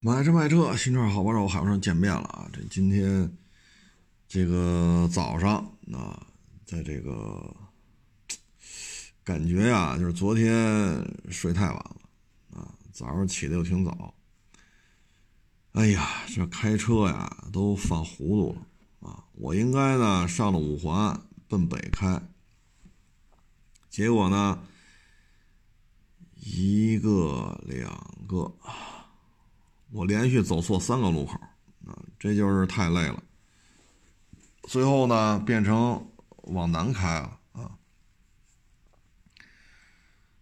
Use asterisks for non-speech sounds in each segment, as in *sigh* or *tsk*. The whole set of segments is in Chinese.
买车卖车，新车好帮手，海上见面了啊！这今天这个早上啊，在这个感觉呀，就是昨天睡太晚了啊，早上起的又挺早。哎呀，这开车呀都犯糊涂了啊！我应该呢上了五环奔北开，结果呢一个两个。我连续走错三个路口，啊，这就是太累了。最后呢，变成往南开了啊。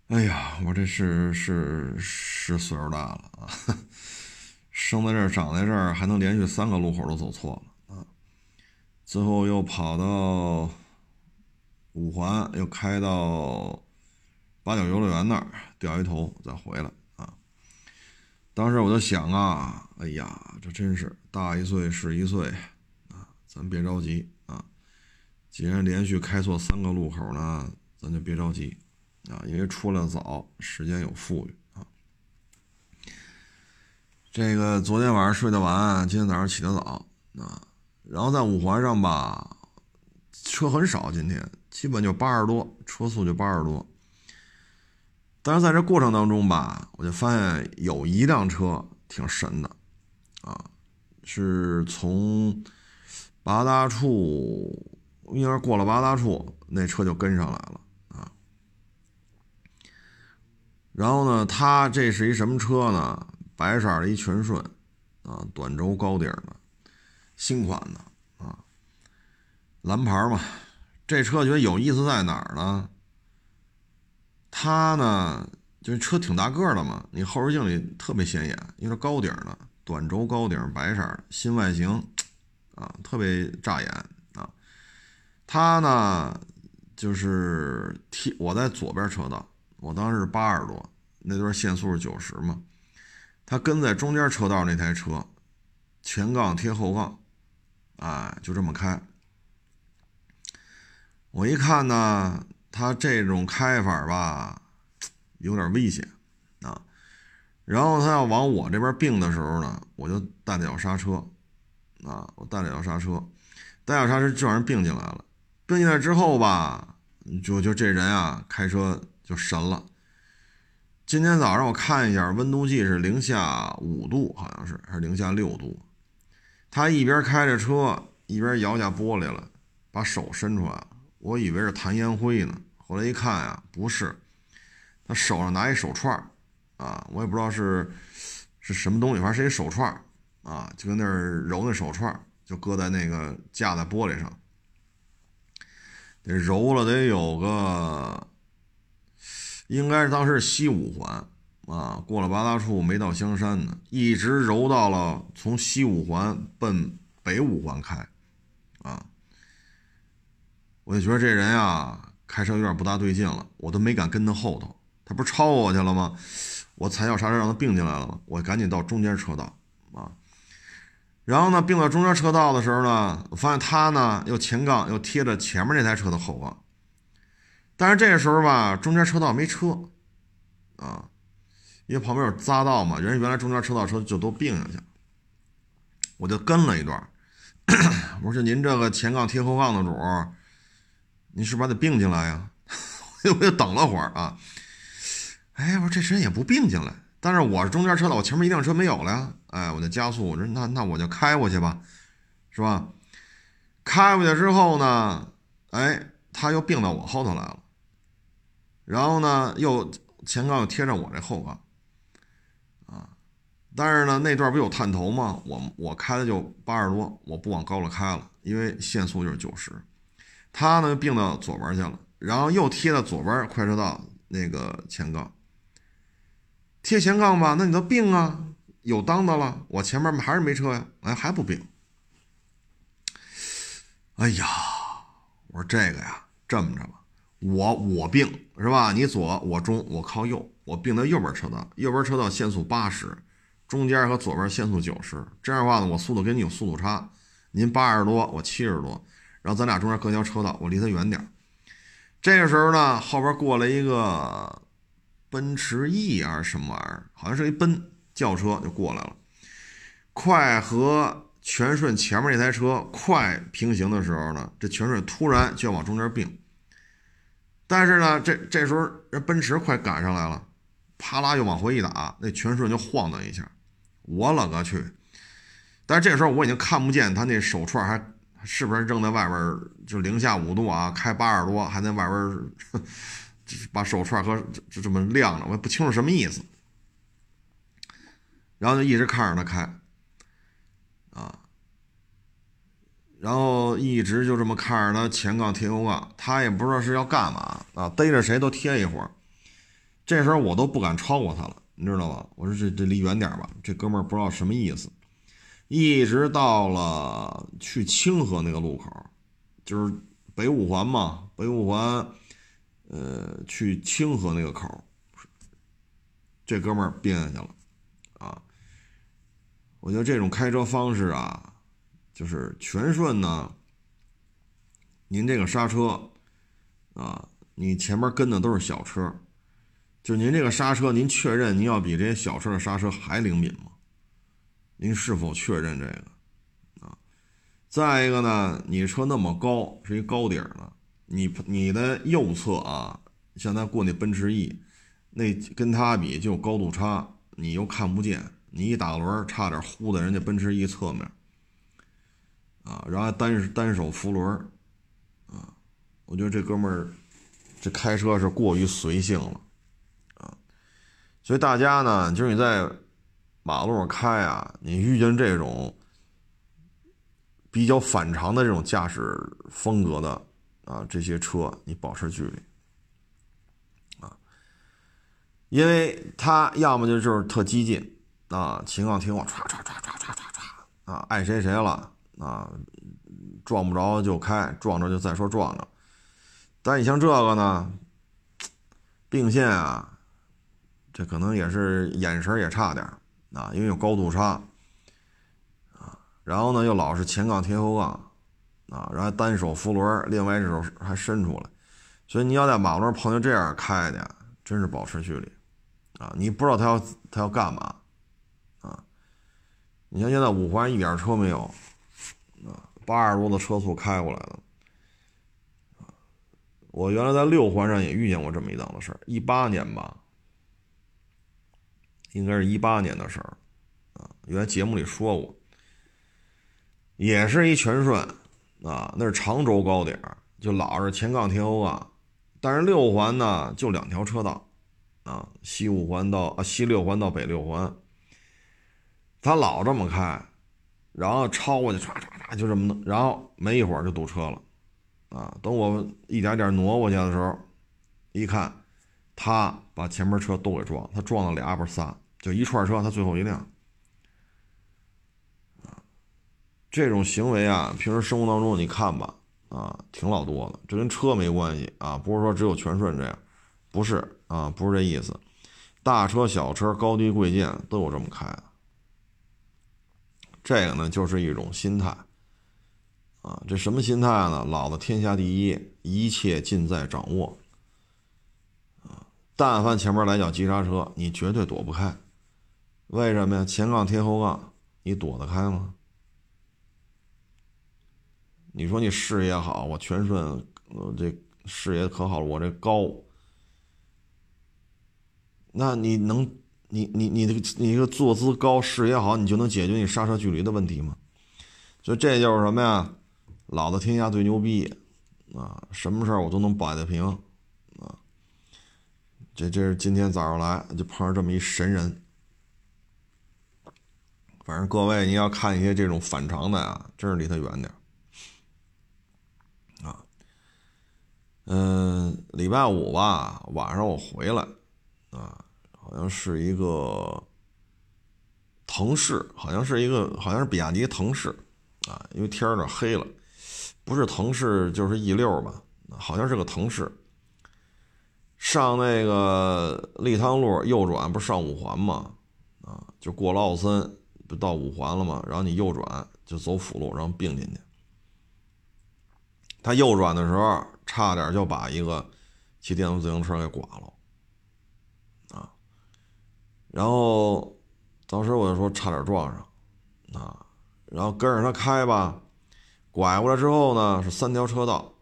哎呀，我这是是是岁数大了啊，*laughs* 生在这儿长在这儿，还能连续三个路口都走错了啊。最后又跑到五环，又开到八角游乐园那儿，掉一头再回来。当时我就想啊，哎呀，这真是大一岁是一岁啊，咱别着急啊。既然连续开错三个路口呢，咱就别着急啊，因为出来早，时间有富裕啊。这个昨天晚上睡得晚，今天早上起得早啊。然后在五环上吧，车很少，今天基本就八十多，车速就八十多。但是在这过程当中吧，我就发现有一辆车挺神的，啊，是从八大处，应该是过了八大处，那车就跟上来了啊。然后呢，它这是一什么车呢？白色的一全顺，啊，短轴高顶的，新款的啊，蓝牌嘛。这车觉得有意思在哪儿呢？它呢，就是车挺大个的嘛，你后视镜里特别显眼，因为高顶的，短轴高顶，白色的，新外形，啊，特别扎眼啊。它呢，就是贴我在左边车道，我当时是八十多，那段限速是九十嘛。它跟在中间车道那台车，前杠贴后杠，哎，就这么开。我一看呢。他这种开法吧，有点危险啊。然后他要往我这边并的时候呢，我就带脚刹车啊，我带脚刹车，带脚刹车就让人并进来了。并进来之后吧，就就这人啊，开车就神了。今天早上我看一下温度计是零下五度，好像是还是零下六度。他一边开着车，一边摇下玻璃了，把手伸出来了，我以为是弹烟灰呢。后来一看呀，不是，他手上拿一手串啊，我也不知道是是什么东西，反正是一手串啊，就跟那儿揉那手串就搁在那个架在玻璃上，得揉了得有个，应该是当时是西五环啊，过了八大处没到香山呢，一直揉到了从西五环奔北五环开，啊，我就觉得这人呀。开车有点不大对劲了，我都没敢跟他后头，他不是超我去了吗？我踩脚刹车让他并进来了吗？我赶紧到中间车道啊，然后呢，并到中间车道的时候呢，我发现他呢又前杠又贴着前面那台车的后杠，但是这个时候吧，中间车道没车啊，因为旁边有匝道嘛，人原来中间车道车就都并下去，我就跟了一段，*coughs* 我说您这个前杠贴后杠的主。你是不是得并进来呀？*laughs* 我就等了会儿啊。哎，我说这人也不并进来，但是我是中间车道，我前面一辆车没有了呀。哎，我就加速，我说那那我就开过去吧，是吧？开过去之后呢，哎，他又并到我后头来了，然后呢，又前杠又贴着我这后杠，啊，但是呢，那段不有探头吗？我我开的就八十多，我不往高了开了，因为限速就是九十。他呢并到左边去了，然后又贴到左边快车道那个前杠，贴前杠吧，那你都并啊，有当的了，我前面还是没车呀，哎还不并，哎呀，我说这个呀，这么着吧，我我并是吧？你左我中我靠右，我并到右边车道，右边车道限速八十，中间和左边限速九十，这样的话呢，我速度跟你有速度差，您八十多，我七十多。然后咱俩中间隔条车道，我离他远点这个时候呢，后边过来一个奔驰 E 还是什么玩意儿，好像是一奔轿车就过来了。快和全顺前面那台车快平行的时候呢，这全顺突然就要往中间并。但是呢，这这时候人奔驰快赶上来了，啪啦又往回一打，那全顺就晃荡一下。我勒个去！但是这时候我已经看不见他那手串还是不是正在外边，就零下五度啊，开八十多还在外边，*laughs* 把手串和就这么亮着，我也不清楚什么意思。然后就一直看着他开，啊，然后一直就这么看着他前杠贴后杠，他也不知道是要干嘛啊，逮着谁都贴一会儿。这时候我都不敢超过他了，你知道吧？我说这这离远点吧，这哥们儿不知道什么意思。一直到了去清河那个路口，就是北五环嘛，北五环，呃，去清河那个口，这哥们儿变下去了，啊，我觉得这种开车方式啊，就是全顺呢，您这个刹车，啊，你前面跟的都是小车，就您这个刹车，您确认您要比这些小车的刹车还灵敏吗？您是否确认这个啊？再一个呢，你车那么高，是一高底儿的，你你的右侧啊，像他过那奔驰 E，那跟他比就高度差，你又看不见，你一打轮差点呼在人家奔驰 E 侧面啊，然后单单手扶轮啊，我觉得这哥们儿这开车是过于随性了啊，所以大家呢，就是你在。马路上开啊，你遇见这种比较反常的这种驾驶风格的啊，这些车你保持距离啊，因为他要么就就是特激进啊，情况听话，唰唰唰唰唰唰唰啊，爱谁谁了啊，撞不着就开，撞着就再说撞着。但你像这个呢，并线啊，这可能也是眼神也差点啊，因为有高度差，啊，然后呢又老是前杠贴后杠，啊，然后单手扶轮，另外一只手还伸出来，所以你要在马路上碰见这样开的，真是保持距离，啊，你不知道他要他要干嘛，啊，你像现在五环一点车没有，啊，八十多的车速开过来的，啊，我原来在六环上也遇见过这么一档子事儿，一八年吧。应该是一八年的事儿，啊，原来节目里说过，也是一全顺，啊，那是长轴高点儿就老是前杠贴后杠，但是六环呢就两条车道，啊，西五环到啊西六环到北六环，他老这么开，然后超过去唰唰唰就这么弄，然后没一会儿就堵车了，啊，等我一点点挪过去的时候，一看，他把前面车都给撞，他撞了俩不是仨。就一串车，他最后一辆，这种行为啊，平时生活当中你看吧，啊，挺老多的。这跟车没关系啊，不是说只有全顺这样，不是啊，不是这意思。大车、小车、高低贵贱都有这么开的。这个呢，就是一种心态啊。这什么心态呢？老子天下第一，一切尽在掌握啊。但凡前面来脚急刹车，你绝对躲不开。为什么呀？前杠贴后杠，你躲得开吗？你说你视野好，我全顺，我这视野可好了，我这高，那你能，你你你这个你这个坐姿高，视野好，你就能解决你刹车距离的问题吗？所以这就是什么呀？老子天下最牛逼啊！什么事儿我都能摆得平啊！这这是今天早上来就碰上这么一神人。反正各位，你要看一些这种反常的啊，真是离他远点啊。嗯，礼拜五吧，晚上我回来啊，好像是一个腾势，好像是一个，好像是比亚迪腾势啊，因为天有点黑了，不是腾势就是 E 六吧，好像是个腾势。上那个立汤路右转，不是上五环吗？啊，就过了奥森。不到五环了吗？然后你右转就走辅路，然后并进去。他右转的时候，差点就把一个骑电动自行车给剐了，啊！然后当时我就说差点撞上，啊，然后跟着他开吧，拐过来之后呢是三条车道，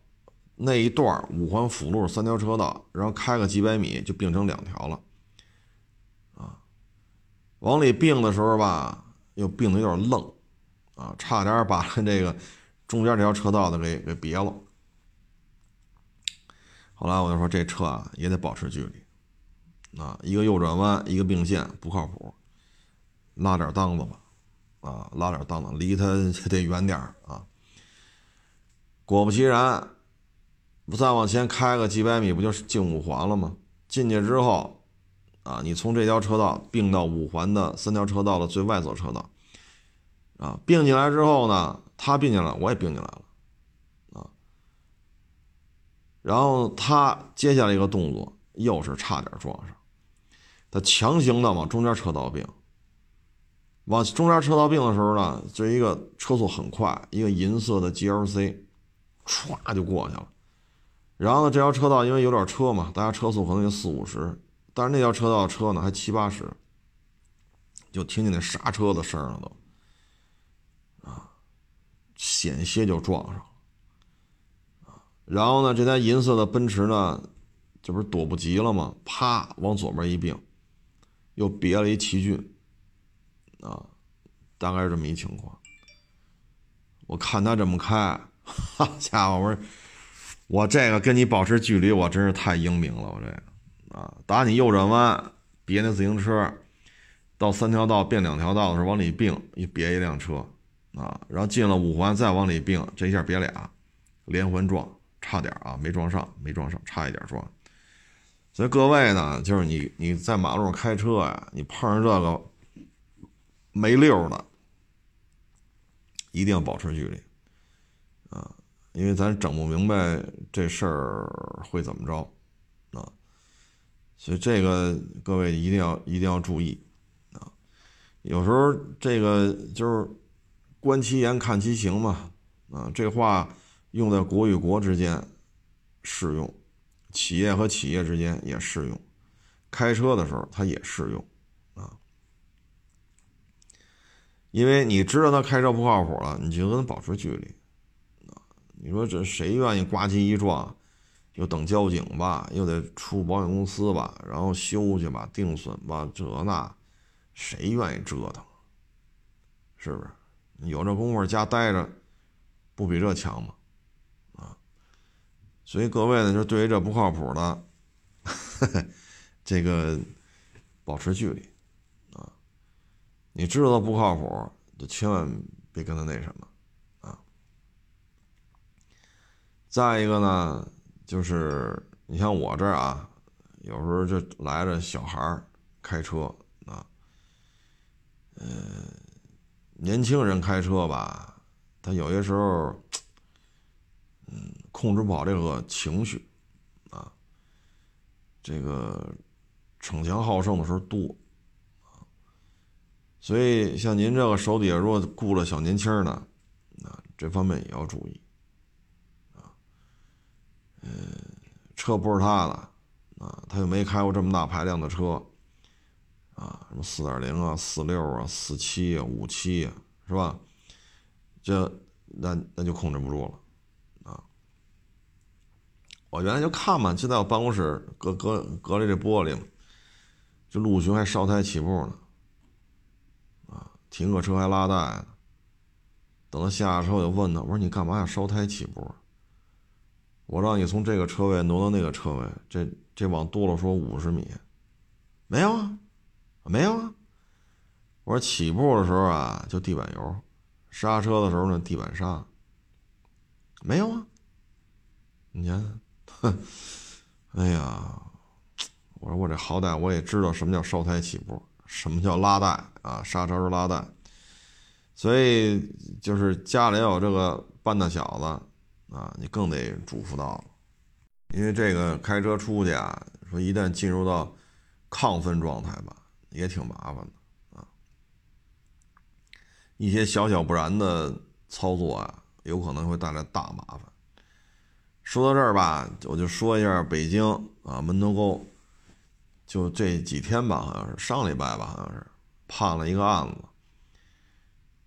那一段五环辅路三条车道，然后开个几百米就并成两条了，啊，往里并的时候吧，又并的有点愣，啊，差点把这个中间这条车道的给给别了。后来我就说这车啊也得保持距离，啊，一个右转弯，一个并线不靠谱，拉点档子吧，啊，拉点档子，离他得远点啊。果不其然，不再往前开个几百米，不就是进五环了吗？进去之后，啊，你从这条车道并到五环的三条车道的最外侧车道，啊，并进来之后呢，他并进来，我也并进来了。啊然后他接下来一个动作又是差点撞上，他强行的往中间车道并，往中间车道并的时候呢，这一个车速很快，一个银色的 GLC，唰就过去了。然后呢，这条车道因为有点车嘛，大家车速可能就四五十，但是那条车道的车呢还七八十，就听见那刹车的声了都，啊，险些就撞上。然后呢，这台银色的奔驰呢，这不是躲不及了吗？啪，往左边一并，又别了一奇骏，啊，大概是这么一情况。我看他这么开，*laughs* 好家伙，我说我这个跟你保持距离，我真是太英明了，我这个啊，打你右转弯别那自行车，到三条道变两条道的时候往里并，一别一辆车，啊，然后进了五环再往里并，这一下别俩，连环撞。差点啊，没撞上，没撞上，差一点撞。所以各位呢，就是你你在马路上开车呀，你碰上这个没溜的，一定要保持距离啊，因为咱整不明白这事儿会怎么着。所以这个各位一定要一定要注意啊。有时候这个就是观其言看其行嘛啊，这话。用在国与国之间适用，企业和企业之间也适用，开车的时候它也适用啊。因为你知道他开车不靠谱了，你就跟他保持距离啊。你说这谁愿意呱唧一撞，又等交警吧，又得出保险公司吧，然后修去吧，定损吧，这那，谁愿意折腾？是不是？有这功夫家待着，不比这强吗？啊所以各位呢，就对于这不靠谱的，*laughs* 这个保持距离啊。你知道不靠谱，就千万别跟他那什么啊。再一个呢，就是你像我这儿啊，有时候就来着小孩开车啊，呃，年轻人开车吧，他有些时候。嗯控制不好这个情绪，啊，这个逞强好胜的时候多，啊，所以像您这个手底下如果雇了小年轻呢，啊，这方面也要注意，嗯，车不是他的，啊，他又没开过这么大排量的车，啊，什么四点零啊、四六啊、四七啊、五七啊，是吧？这那那就控制不住了。啊我原来就看嘛，就在我办公室隔隔隔着这玻璃嘛，就陆巡还烧胎起步呢，啊，停个车还拉带呢。等他下车，我就问他，我说你干嘛要烧胎起步？我让你从这个车位挪到那个车位，这这往多了说五十米，没有啊，没有啊。我说起步的时候啊，就地板油，刹车的时候呢，地板刹，没有啊，你看。哼，哎呀，我说我这好歹我也知道什么叫烧胎起步，什么叫拉带啊，刹车是拉带，所以就是家里要有这个半大小子啊，你更得嘱咐到了，因为这个开车出去啊，说一旦进入到亢奋状态吧，也挺麻烦的啊，一些小小不然的操作啊，有可能会带来大麻烦。说到这儿吧，我就说一下北京啊门头沟，就这几天吧，好像是上礼拜吧，好像是判了一个案子。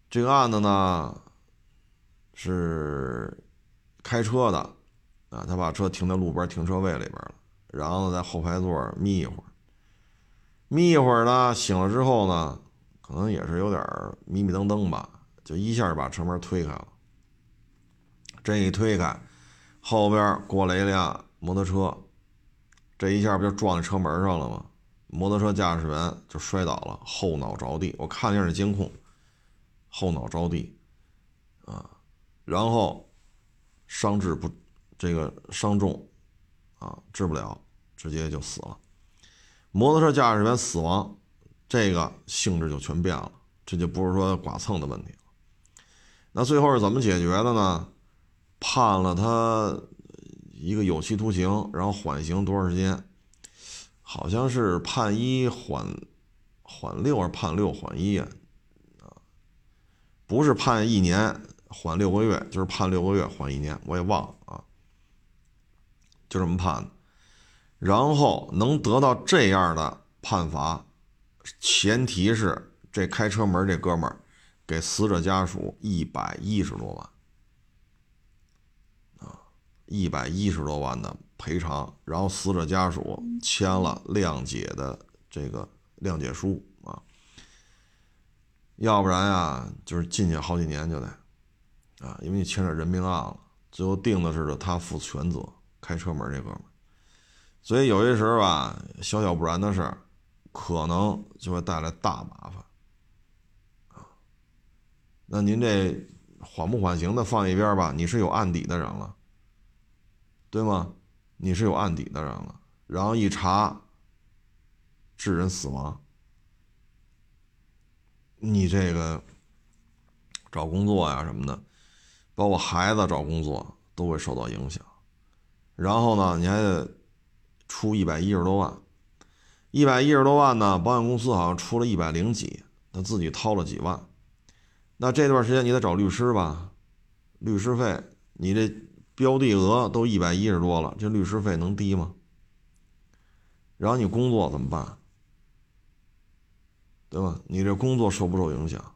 这个案子呢是开车的啊，他把车停在路边停车位里边了，然后在后排座眯一会儿，眯一会儿呢，醒了之后呢，可能也是有点迷迷瞪瞪吧，就一下把车门推开了。这一推开，后边过来一辆摩托车，这一下不就撞在车门上了吗？摩托车驾驶员就摔倒了，后脑着地。我看了一下监控，后脑着地，啊，然后伤治不，这个伤重，啊，治不了，直接就死了。摩托车驾驶员死亡，这个性质就全变了，这就不是说剐蹭的问题了。那最后是怎么解决的呢？判了他一个有期徒刑，然后缓刑多长时间？好像是判一缓缓六，还是判六缓一啊？啊，不是判一年缓六个月，就是判六个月缓一年，我也忘了啊。就这么判的，然后能得到这样的判罚，前提是这开车门这哥们儿给死者家属一百一十多万啊。一百一十多万的赔偿，然后死者家属签了谅解的这个谅解书啊，要不然呀，就是进去好几年就得啊，因为你牵扯人命案了，最后定的是他负全责，开车门这哥们，所以有些时候吧，小小不然的事儿，可能就会带来大麻烦啊。那您这缓不缓刑的放一边吧，你是有案底的人了。对吗？你是有案底的人了，然后一查，致人死亡，你这个找工作呀什么的，包括孩子找工作都会受到影响。然后呢，你还得出一百一十多万，一百一十多万呢，保险公司好像出了一百零几，他自己掏了几万。那这段时间你得找律师吧？律师费，你这。标的额都一百一十多了，这律师费能低吗？然后你工作怎么办？对吧？你这工作受不受影响？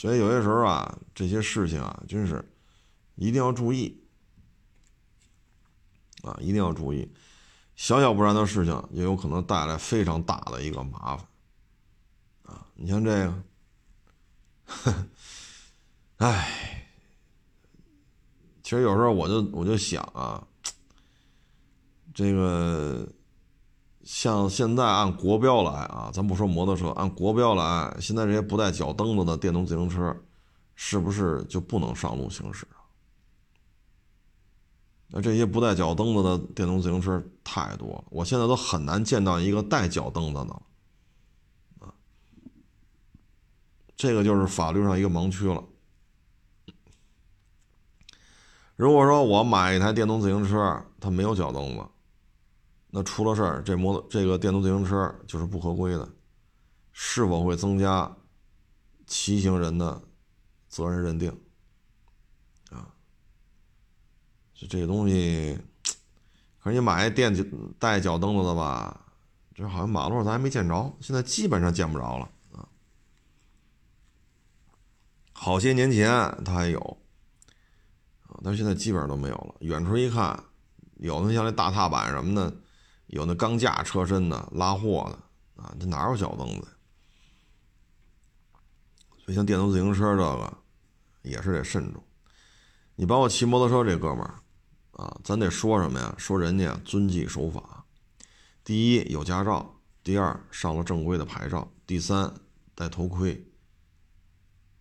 所以有些时候啊，这些事情啊，真是一定要注意啊，一定要注意，小小不然的事情也有可能带来非常大的一个麻烦啊！你像这个，*laughs* 唉。其实有时候我就我就想啊，这个像现在按国标来啊，咱不说摩托车，按国标来，现在这些不带脚蹬子的电动自行车，是不是就不能上路行驶？那这些不带脚蹬子的电动自行车太多了，我现在都很难见到一个带脚蹬子的啊，这个就是法律上一个盲区了。如果说我买一台电动自行车，它没有脚蹬子，那出了事儿，这摩托这个电动自行车就是不合规的，是否会增加骑行人的责任认定？啊，就这东西，可是你买电带脚蹬子的吧，这好像马路上咱还没见着，现在基本上见不着了啊。好些年前它还有。但是现在基本上都没有了。远处一看，有那像那大踏板什么的，有那钢架车身的拉货的啊，这哪有脚蹬子？所以像电动自行车这个，也是得慎重。你包括骑摩托车这哥们儿啊，咱得说什么呀？说人家遵纪守法。第一有驾照，第二上了正规的牌照，第三戴头盔。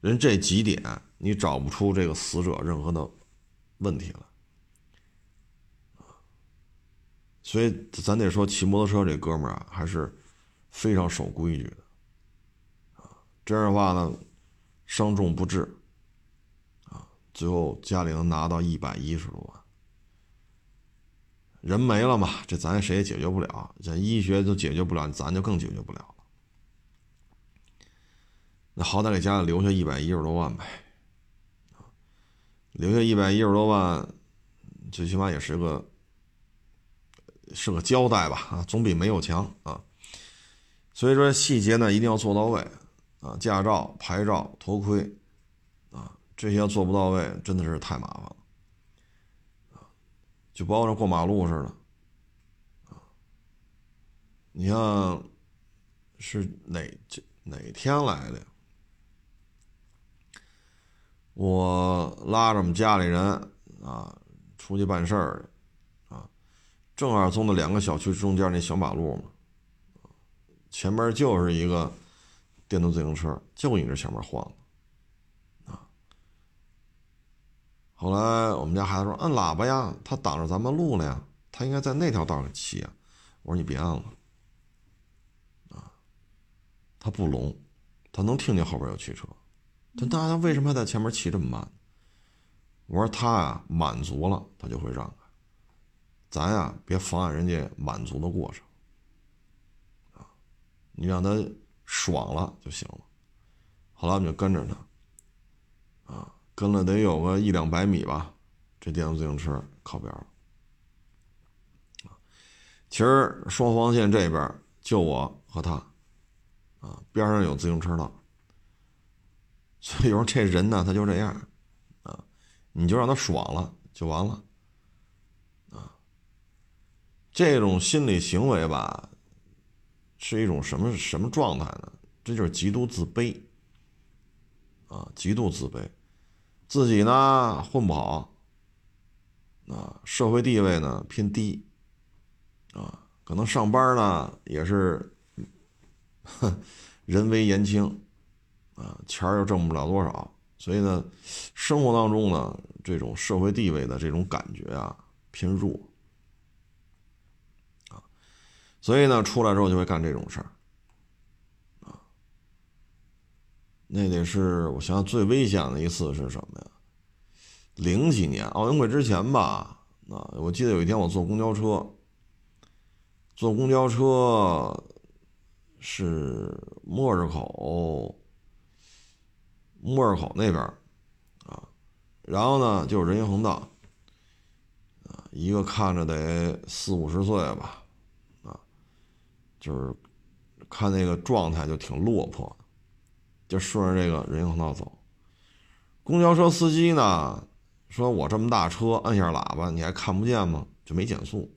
人这几点，你找不出这个死者任何的。问题了，所以咱得说骑摩托车这哥们儿啊，还是非常守规矩的，啊，这样的话呢，伤重不治，啊，最后家里能拿到一百一十多万，人没了嘛，这咱谁也解决不了，咱医学都解决不了，咱就更解决不了了，那好歹给家里留下一百一十多万呗。留下一百一十多万，最起码也是个是个交代吧啊，总比没有强啊。所以说细节呢一定要做到位啊，驾照、牌照、头盔，啊，这些做不到位，真的是太麻烦了，就包括过马路似的，啊，你像是哪哪天来的？我拉着我们家里人啊出去办事儿，正好从那两个小区中间那小马路嘛，前面就是一个。电动自行车就你这前面晃，啊！后来我们家孩子说：“按喇叭呀，他挡着咱们路了呀，他应该在那条道上骑啊。”我说：“你别按了，啊，他不聋，他能听见后边有汽车，但大家为什么还在前面骑这么慢？”我说：“他呀，满足了，他就会让，咱呀，别妨碍人家满足的过程，啊，你让他。”爽了就行了，后来我们就跟着他，啊，跟了得有个一两百米吧，这电动自行车靠边了。其实双黄线这边就我和他，啊，边上有自行车道，所以说这人呢他就这样，啊，你就让他爽了就完了，这种心理行为吧。是一种什么什么状态呢？这就是极度自卑，啊，极度自卑，自己呢混不好，啊，社会地位呢偏低，啊，可能上班呢也是，*laughs* 哼人微言轻，啊，钱又挣不了多少，所以呢，生活当中呢这种社会地位的这种感觉啊偏弱。所以呢，出来之后就会干这种事儿，啊，那得是我想想最危险的一次是什么呀？零几年奥运会之前吧，啊，我记得有一天我坐公交车，坐公交车是莫日口，莫日口那边啊，然后呢就是人行横道，啊，一个看着得四五十岁吧。就是看那个状态就挺落魄的，就顺着这个人行横道走。公交车司机呢说：“我这么大车，摁下喇叭你还看不见吗？”就没减速。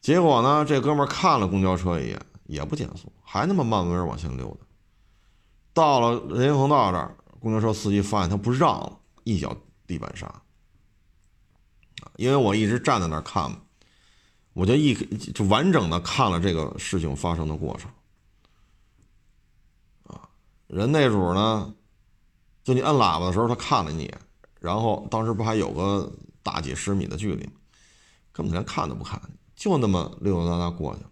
结果呢，这哥们看了公交车一眼，也不减速，还那么慢慢往前溜达。到了人行横道这儿，公交车司机发现他不让了，一脚地板刹。因为我一直站在那儿看嘛。我就一就完整的看了这个事情发生的过程，啊，人那主呢，就你摁喇叭的时候，他看了你，然后当时不还有个大几十米的距离？根本连看都不看，就那么溜溜达达过去了，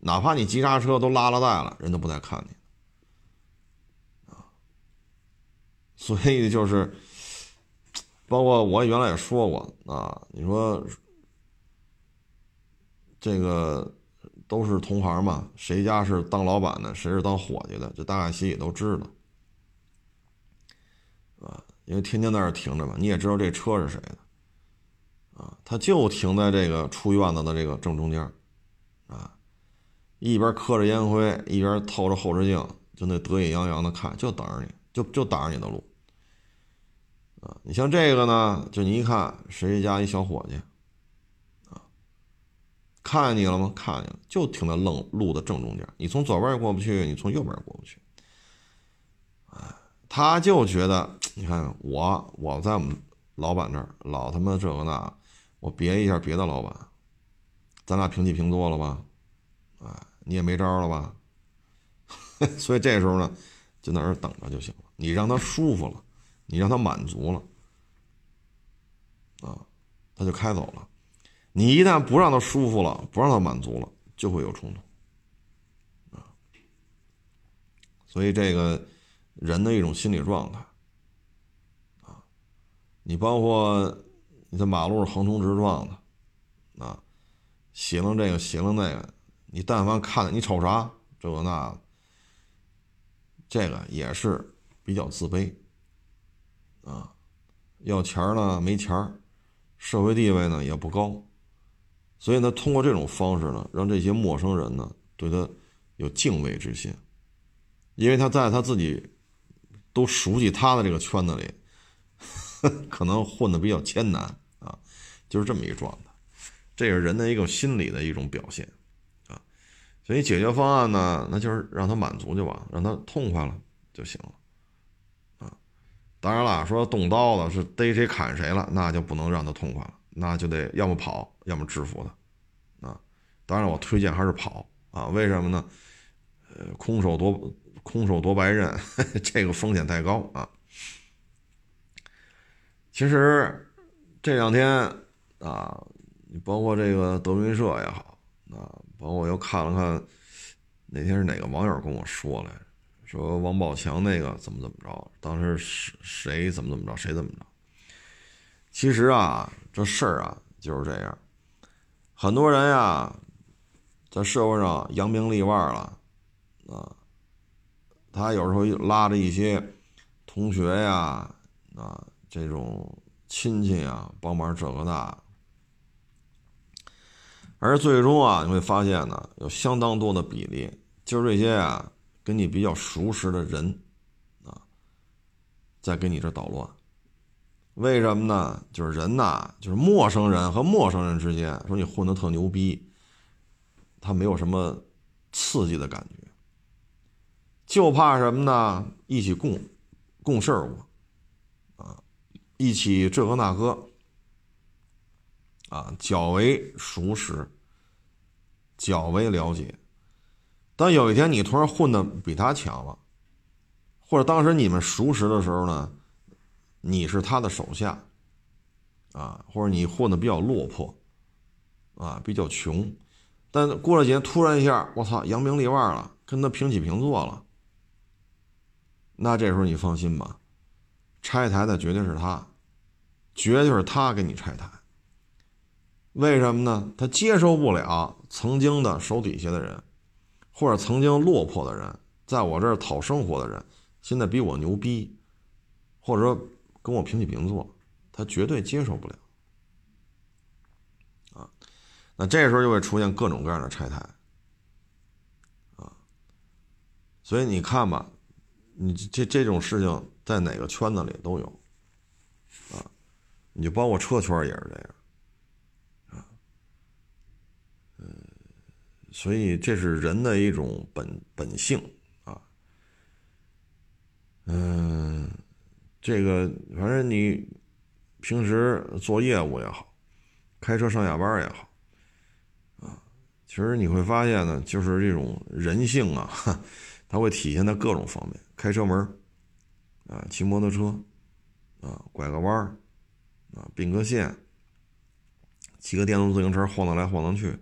哪怕你急刹车都拉了带了，人都不带看你，啊，所以就是，包括我原来也说过啊，你说。这个都是同行嘛，谁家是当老板的，谁是当伙计的，这大概心里都知道，啊，因为天天在那停着嘛，你也知道这车是谁的，啊，他就停在这个出院子的这个正中间，啊，一边磕着烟灰，一边透着后视镜，就那得意洋洋的看，就等着你，就就挡着你的路，啊，你像这个呢，就你一看谁家一小伙计。看见你了吗？看见了，就停在愣路的正中间。你从左边过不去，你从右边过不去。哎，他就觉得，你看我，我在我们老板这儿老他妈这个那，我别一下别的老板，咱俩平起平坐了吧？哎，你也没招了吧？*laughs* 所以这时候呢，就在那儿等着就行了。你让他舒服了，你让他满足了，啊，他就开走了。你一旦不让他舒服了，不让他满足了，就会有冲突，啊，所以这个人的一种心理状态，啊，你包括你在马路上横冲直撞的，啊，斜楞这个斜楞那个，你但凡看，你瞅啥这个那，这个也是比较自卑，啊，要钱呢没钱社会地位呢也不高。所以呢，通过这种方式呢，让这些陌生人呢对他有敬畏之心，因为他在他自己都熟悉他的这个圈子里，*laughs* 可能混的比较艰难啊，就是这么一个状态。这是人的一个心理的一种表现啊，所以解决方案呢，那就是让他满足就完，让他痛快了就行了啊。当然了，说动刀子是逮谁砍谁了，那就不能让他痛快了，那就得要么跑，要么制服他，啊，当然我推荐还是跑啊，为什么呢？呃，空手夺空手夺白刃，*laughs* 这个风险太高啊。其实这两天啊，你包括这个德云社也好，啊，包括我又看了看，那天是哪个网友跟我说来着？说王宝强那个怎么怎么着？当时谁谁怎么怎么着？谁怎么着？其实啊，这事儿啊就是这样。很多人呀，在社会上扬名立万了啊，他有时候拉着一些同学呀啊这种亲戚啊帮忙这个那，而最终啊你会发现呢，有相当多的比例就是这些啊。跟你比较熟识的人，啊，在给你这捣乱，为什么呢？就是人呐，就是陌生人和陌生人之间，说你混的特牛逼，他没有什么刺激的感觉，就怕什么呢？一起共共事儿过，啊，一起这个那个，啊，较为熟识，较为了解。当有一天你突然混的比他强了，或者当时你们熟识的时候呢，你是他的手下，啊，或者你混的比较落魄，啊，比较穷，但过了几年突然一下，我操，扬名立万了，跟他平起平坐了，那这时候你放心吧，拆台的绝对是他，绝对是他给你拆台。为什么呢？他接受不了曾经的手底下的人。或者曾经落魄的人，在我这儿讨生活的人，现在比我牛逼，或者说跟我平起平坐，他绝对接受不了。啊，那这时候就会出现各种各样的拆台。啊，所以你看吧，你这这种事情在哪个圈子里都有，啊，你就包括车圈也是这样。啊所以这是人的一种本本性啊，嗯，这个反正你平时做业务也好，开车上下班也好，啊，其实你会发现呢，就是这种人性啊，*laughs* 它会体现在各种方面，开车门啊，骑摩托车，啊，拐个弯，啊，并个线，骑个电动自行车晃荡来晃荡去。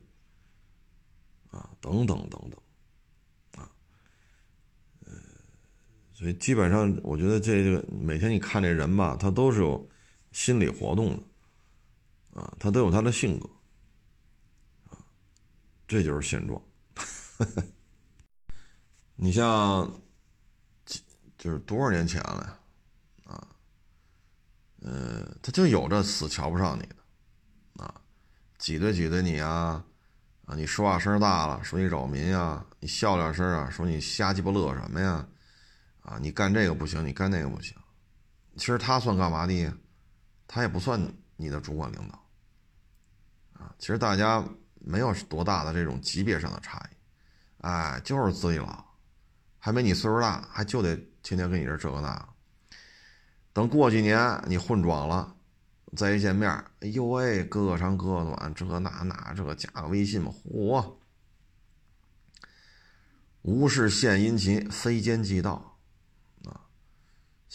啊，等等等等，啊，呃，所以基本上，我觉得这个每天你看这人吧，他都是有心理活动的，啊，他都有他的性格，啊，这就是现状。*laughs* 你像，就是多少年前了，啊，呃，他就有这死瞧不上你的，啊，挤兑挤兑你啊。啊，你说话声大了，说你扰民呀；你笑两声啊，说你瞎鸡巴乐什么呀？啊，你干这个不行，你干那个不行。其实他算干嘛的？他也不算你的主管领导。啊，其实大家没有多大的这种级别上的差异。哎，就是资历老，还没你岁数大，还就得天天跟你这这个那。等过几年你混壮了。再一见面，哎呦喂，哥哥长哥哥短，这个那那，这个加个微信嘛，嚯！无事献殷勤，非奸即盗，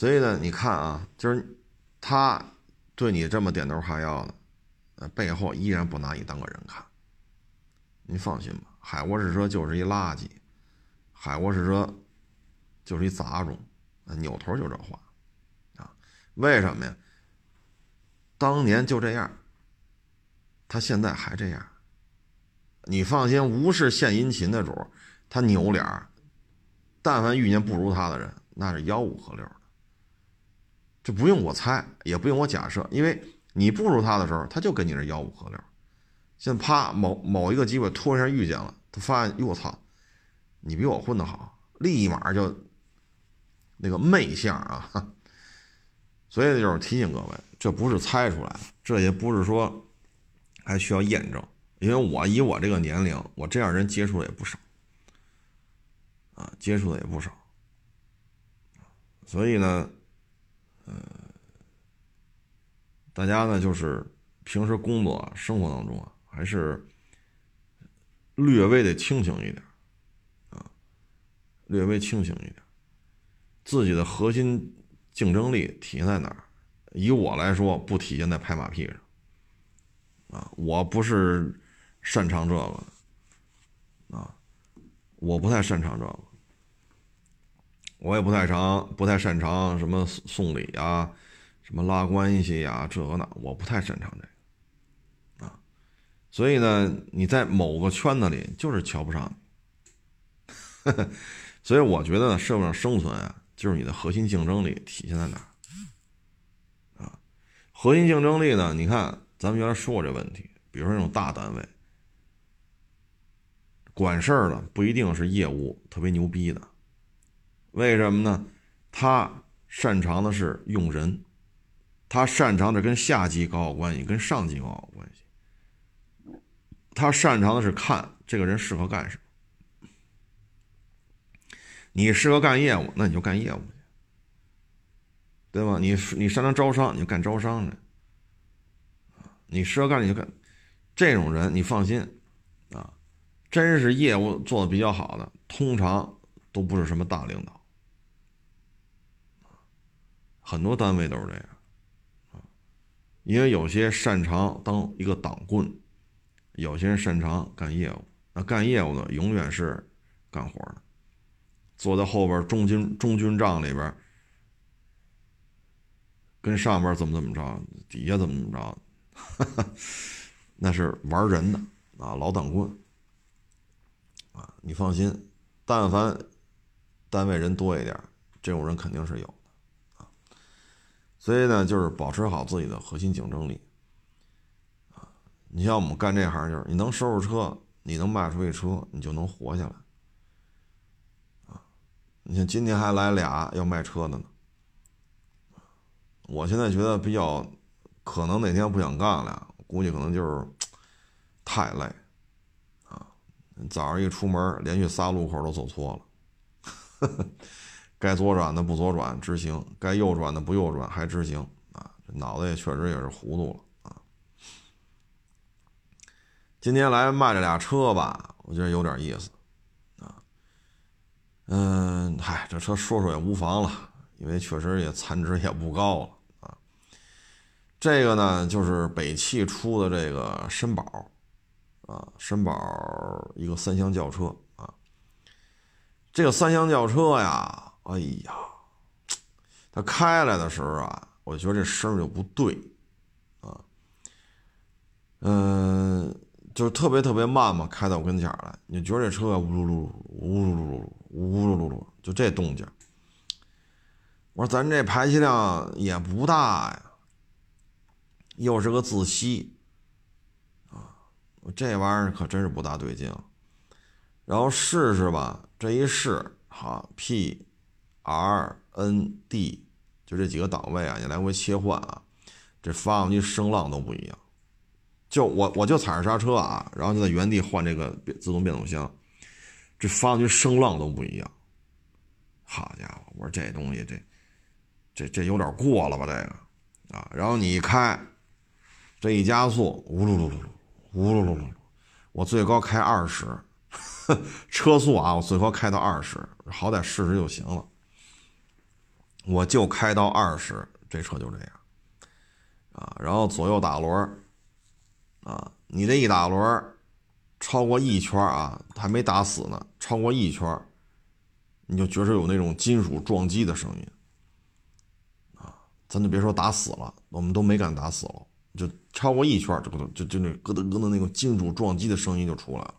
所以呢，你看啊，就是他对你这么点头哈腰的，呃，背后依然不拿你当个人看。你放心吧，海沃士车就是一垃圾，海沃士车就是一杂种，扭头就这话，啊，为什么呀？当年就这样，他现在还这样。你放心，无事献殷勤的主，他扭脸但凡遇见不如他的人，那是吆五喝六。这不用我猜，也不用我假设，因为你不如他的时候，他就跟你这吆五喝六。现在啪，某某一个机会突然间遇见了，他发现，哟我操，你比我混得好，立马就那个媚相啊。所以就是提醒各位，这不是猜出来的，这也不是说还需要验证，因为我以我这个年龄，我这样人接触的也不少啊，接触的也不少。所以呢，呃，大家呢就是平时工作生活当中啊，还是略微的清醒一点啊，略微清醒一点，自己的核心竞争力体现在哪儿？以我来说，不体现在拍马屁上啊，我不是擅长这个啊，我不太擅长这个。我也不太长，不太擅长什么送礼啊，什么拉关系呀，这个那，我不太擅长这个，啊，所以呢，你在某个圈子里就是瞧不上你，*laughs* 所以我觉得，社会上生存啊，就是你的核心竞争力体现在哪，啊，核心竞争力呢，你看咱们原来说过这问题，比如说那种大单位，管事儿的不一定是业务特别牛逼的。为什么呢？他擅长的是用人，他擅长的跟下级搞好关系，跟上级搞好关系。他擅长的是看这个人适合干什么。你适合干业务，那你就干业务去，对吧？你你擅长招商，你就干招商去。你适合干你就干，这种人你放心啊，真是业务做的比较好的，通常都不是什么大领导。很多单位都是这样，啊，因为有些擅长当一个党棍，有些人擅长干业务。那干业务的永远是干活的，坐在后边中军中军帐里边，跟上边怎么怎么着，底下怎么怎么着，那是玩人的啊，老党棍啊。你放心，但凡单位人多一点，这种人肯定是有。所以呢，就是保持好自己的核心竞争力啊！你像我们干这行，就是你能收拾车，你能卖出去车，你就能活下来啊！你像今天还来俩要卖车的呢，我现在觉得比较可能哪天不想干了，估计可能就是 *tsk* 太累啊！早上一出门，连续仨路口都走错了。*laughs* 该左转的不左转直行，该右转的不右转还直行啊！这脑子也确实也是糊涂了啊！今天来卖这俩车吧，我觉得有点意思啊。嗯，嗨，这车说说也无妨了，因为确实也残值也不高了啊。这个呢，就是北汽出的这个绅宝啊，绅宝一个三厢轿车啊。这个三厢轿车呀。哎呀，*tsk* 他开来的时候啊，我觉得这声就不对，啊，嗯，就是特别特别慢嘛，开到我跟前来，你觉得这车呜噜噜呜噜噜噜呜噜噜噜，就这动静。我说咱这排气量也不大呀，又是个自吸，啊，这玩意儿可真是不大对劲。然后试试吧，这一试，好 P。R N D，就这几个档位啊，你来回切换啊，这发动机声浪都不一样。就我我就踩着刹车啊，然后就在原地换这个变自动变速箱，这发动机声浪都不一样。好家伙，我说这东西这这这有点过了吧这个啊？然后你一开，这一加速，呜噜噜噜噜，呜噜噜噜，我最高开二十，*laughs* 车速啊，我最高开到二十，好歹试试就行了。我就开到二十，这车就这样，啊，然后左右打轮啊，你这一打轮超过一圈啊，还没打死呢，超过一圈你就觉着有那种金属撞击的声音，啊，咱就别说打死了，我们都没敢打死了，就超过一圈这个就就那咯噔咯噔那种金属撞击的声音就出来了。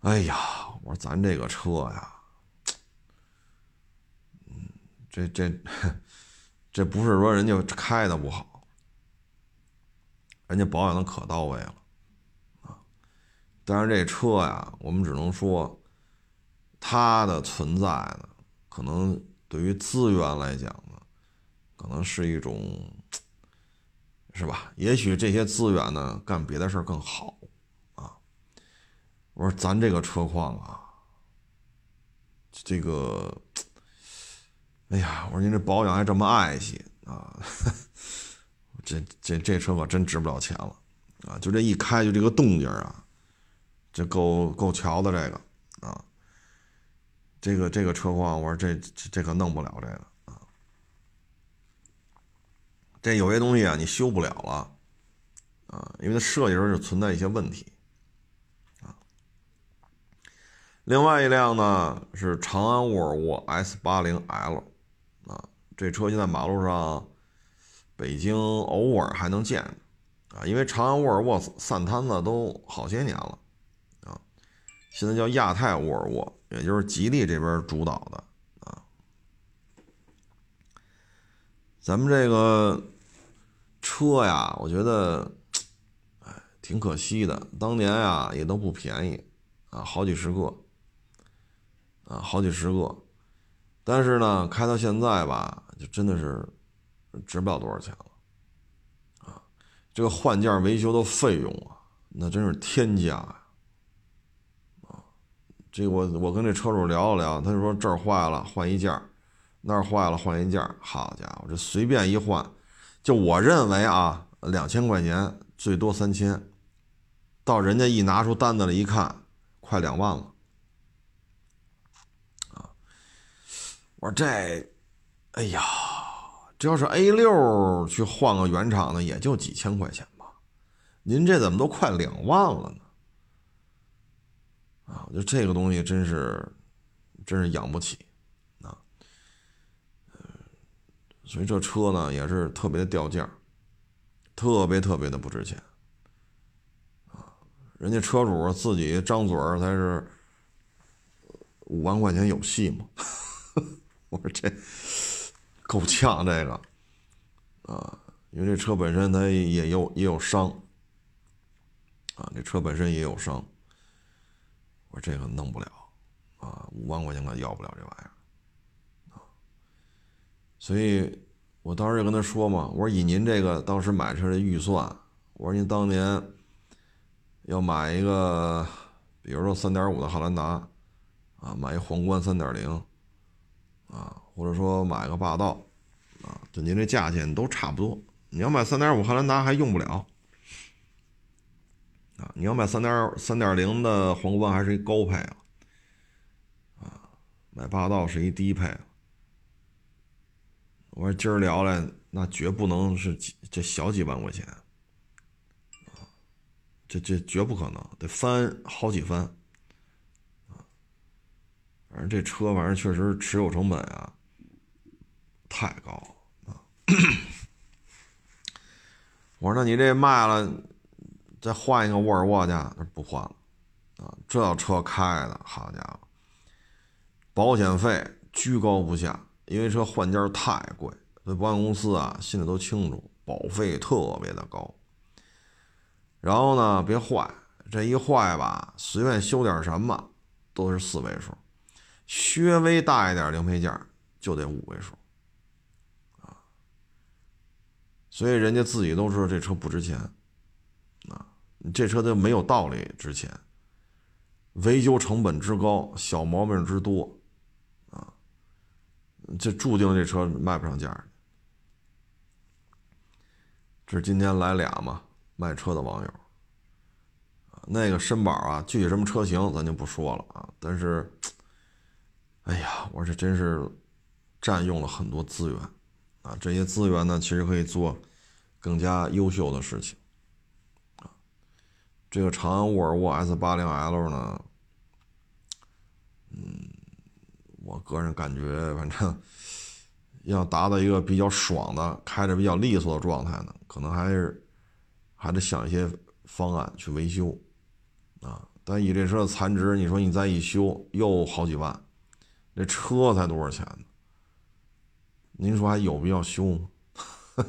哎呀，我说咱这个车呀。这这这不是说人家开的不好，人家保养的可到位了啊！但是这车呀，我们只能说它的存在呢，可能对于资源来讲呢，可能是一种，是吧？也许这些资源呢，干别的事儿更好啊。我说咱这个车况啊，这个，哎呀，我说您这保养还这么爱惜啊，这这这车可真值不了钱了啊！就这一开就这个动静啊。这够够瞧的，这个啊，这个这个车况，我说这这这可弄不了这个啊，这有些东西啊，你修不了了啊，因为它设计时候就存在一些问题啊。另外一辆呢是长安沃尔沃 S 八零 L，这车现在马路上北京偶尔还能见啊，因为长安沃尔沃散摊子都好些年了。啊现在叫亚太沃尔沃，也就是吉利这边主导的啊。咱们这个车呀，我觉得，哎，挺可惜的。当年呀，也都不便宜啊，好几十个啊，好几十个。但是呢，开到现在吧，就真的是值不了多少钱了啊。这个换件维修的费用啊，那真是天价呀。这我我跟这车主聊了聊，他就说这儿坏了换一件那儿坏了换一件好家伙，这随便一换，就我认为啊，两千块钱最多三千，到人家一拿出单子来一看，快两万了，我这，哎呀，这要是 A 六去换个原厂的，也就几千块钱吧，您这怎么都快两万了呢？啊，我觉得这个东西真是，真是养不起，啊，所以这车呢也是特别的掉价，特别特别的不值钱，啊，人家车主自己张嘴儿才是五万块钱有戏吗？*laughs* 我说这够呛这个，啊，因为这车本身它也有也有伤，啊，这车本身也有伤。我说这个弄不了，啊，五万块钱可要不了这玩意儿，啊，所以我当时就跟他说嘛，我说以您这个当时买车的预算，我说您当年要买一个，比如说三点五的汉兰达，啊，买一皇冠三点零，啊，或者说买个霸道，啊，就您这价钱都差不多。你要买三点五汉兰达还用不了。啊，你要买三点三点零的皇冠还是一高配啊？啊，买霸道是一低配。我说今儿聊来，那绝不能是几这小几万块钱，啊，这这绝不可能，得翻好几番，反正这车反正确实持有成本啊太高啊。我说那你这卖了？再换一个沃尔沃去，他说不换了，啊，这车开的好家伙，保险费居高不下，因为车换件太贵，所以保险公司啊心里都清楚，保费特别的高。然后呢，别坏，这一坏吧，随便修点什么都是四位数，稍微大一点零配件就得五位数，啊，所以人家自己都知道这车不值钱。啊这车就没有道理值钱，维修成本之高，小毛病之多，啊，这注定这车卖不上价。这是今天来俩嘛卖车的网友，那个绅宝啊，具体什么车型咱就不说了啊。但是，哎呀，我这真是占用了很多资源啊。这些资源呢，其实可以做更加优秀的事情啊。这个长安沃尔沃 S 八零 L 呢，嗯，我个人感觉，反正 *laughs* 要达到一个比较爽的、开着比较利索的状态呢，可能还是还得想一些方案去维修啊。但以这车的残值，你说你再一修又好几万，这车才多少钱呢？您说还有必要修吗？*laughs*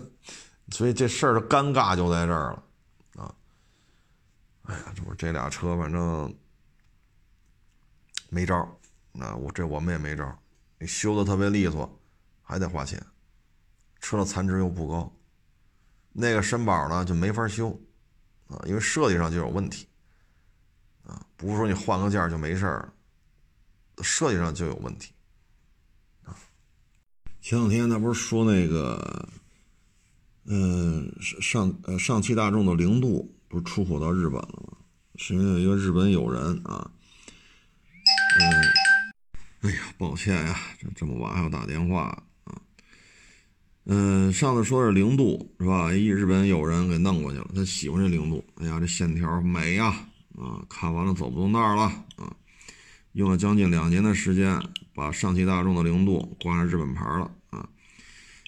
所以这事儿的尴尬就在这儿了啊。哎呀，这不这俩车，反正没招那我这我们也没招你修的特别利索，还得花钱，车的残值又不高，那个身板呢就没法修啊，因为设计上就有问题啊，不是说你换个件儿就没事儿，设计上就有问题啊。前两天他不是说那个，嗯，上呃上汽大众的零度不是出口到日本了吗？是因为有一个日本友人啊，嗯，哎呀，抱歉呀，这这么晚还要打电话。嗯，上次说是零度是吧？一日本友人给弄过去了，他喜欢这零度。哎呀，这线条美呀，啊，看完了走不动道了啊。用了将近两年的时间，把上汽大众的零度挂上日本牌了啊。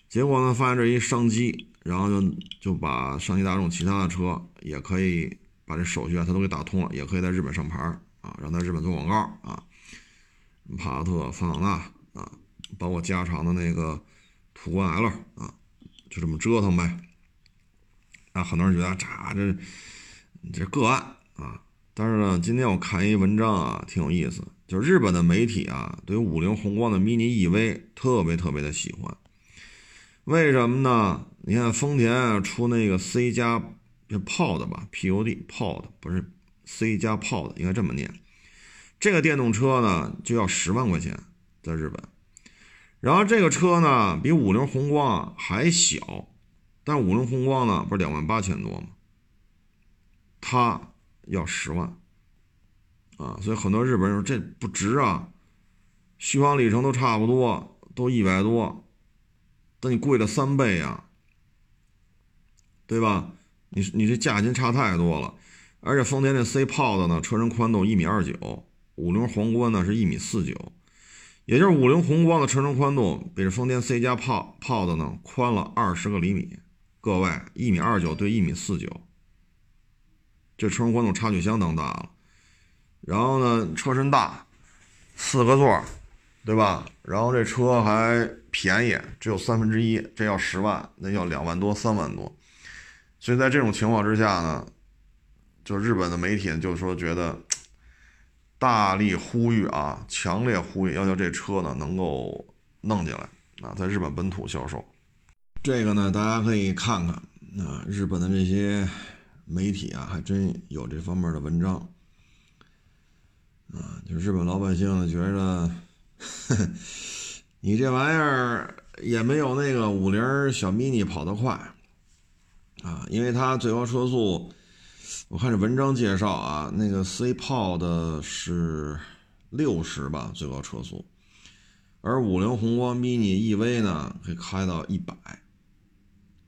结果呢，发现这一商机，然后就就把上汽大众其他的车也可以。把这手续啊，他都给打通了，也可以在日本上牌啊，让在日本做广告啊，帕萨特、桑塔纳啊，包括加长的那个途观 L 啊，就这么折腾呗。啊，很多人觉得这这个案啊，但是呢，今天我看一文章啊，挺有意思，就日本的媒体啊，对五菱宏光的 mini EV 特别特别的喜欢，为什么呢？你看丰田出那个 C 加。这 Pod 吧，Pod Pod 不是 C 加 Pod，应该这么念。这个电动车呢就要十万块钱，在日本。然后这个车呢比五菱宏光还小，但五菱宏光呢不是两万八千多吗？它要十万啊，所以很多日本人说这不值啊，续航里程都差不多，都一百多，但你贵了三倍呀，对吧？你你这价钱差太多了，而且丰田那 C Pod 呢，车身宽度一米二九，五菱宏光呢是一米四九，也就是五菱宏光的车身宽度比这丰田 C 加 Pod Pod 呢宽了二十个厘米。各位，一米二九对一米四九，这车身宽度差距相当大了。然后呢，车身大，四个座，对吧？然后这车还便宜，只有三分之一，这要十万，那要两万多、三万多。所以在这种情况之下呢，就日本的媒体就说觉得大力呼吁啊，强烈呼吁要求这车呢能够弄进来啊，在日本本土销售。这个呢，大家可以看看啊，日本的这些媒体啊，还真有这方面的文章啊。就日本老百姓呢觉着，*laughs* 你这玩意儿也没有那个五菱小 mini 跑得快。啊，因为它最高车速，我看这文章介绍啊，那个 C Pod 是六十吧，最高车速，而五菱宏光 mini EV 呢，可以开到一百，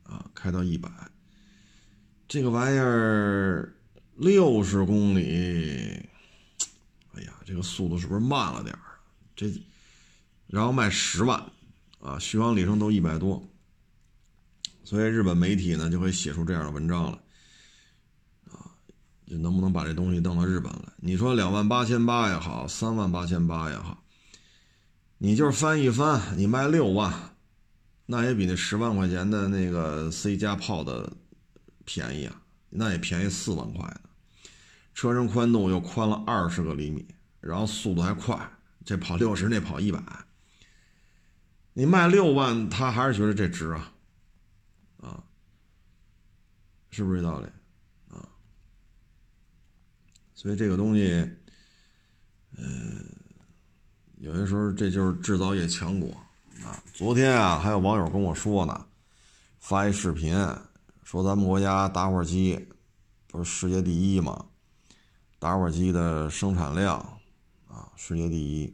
啊，开到一百，这个玩意儿六十公里，哎呀，这个速度是不是慢了点儿？这，然后卖十万，啊，续航里程都一百多。所以日本媒体呢就会写出这样的文章了，啊，就能不能把这东西弄到日本来？你说两万八千八也好，三万八千八也好，你就是翻一翻，你卖六万，那也比那十万块钱的那个 C 加炮的便宜啊，那也便宜四万块呢。车身宽度又宽了二十个厘米，然后速度还快，这跑六十，那跑一百，你卖六万，他还是觉得这值啊。啊，是不是这道理啊？所以这个东西，嗯，有些时候这就是制造业强国啊。昨天啊，还有网友跟我说呢，发一视频说咱们国家打火机不是世界第一吗？打火机的生产量啊，世界第一。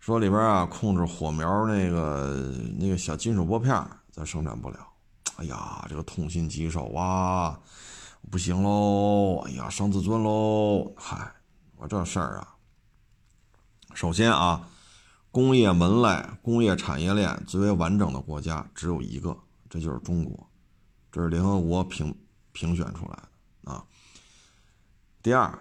说里边啊，控制火苗那个那个小金属拨片，咱生产不了。哎呀，这个痛心疾首啊！不行喽！哎呀，伤自尊喽！嗨，我这事儿啊，首先啊，工业门类、工业产业链最为完整的国家只有一个，这就是中国，这是联合国评评选出来的啊。第二，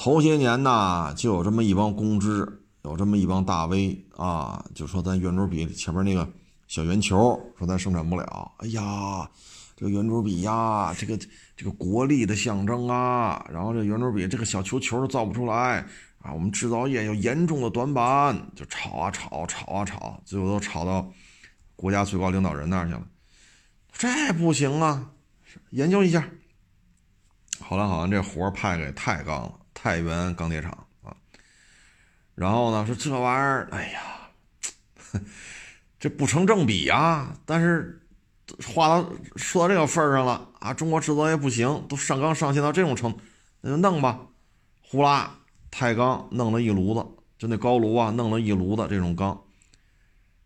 头些年呢，就有这么一帮公知，有这么一帮大 V 啊，就说咱圆珠笔前面那个。小圆球说咱生产不了，哎呀，这个圆珠笔呀，这个这个国力的象征啊，然后这圆珠笔这个小球球都造不出来，啊，我们制造业有严重的短板，就吵啊吵，吵啊吵，最后都吵到国家最高领导人那儿去了。这不行啊，研究一下。后来好像这活派给太钢了，太原钢铁厂啊。然后呢，说这玩意儿，哎呀，这不成正比啊。但是话到说到这个份上了啊，中国制造业不行，都上纲上线到这种程度，那就弄吧，呼啦。太钢弄了一炉子，就那高炉啊，弄了一炉子这种钢，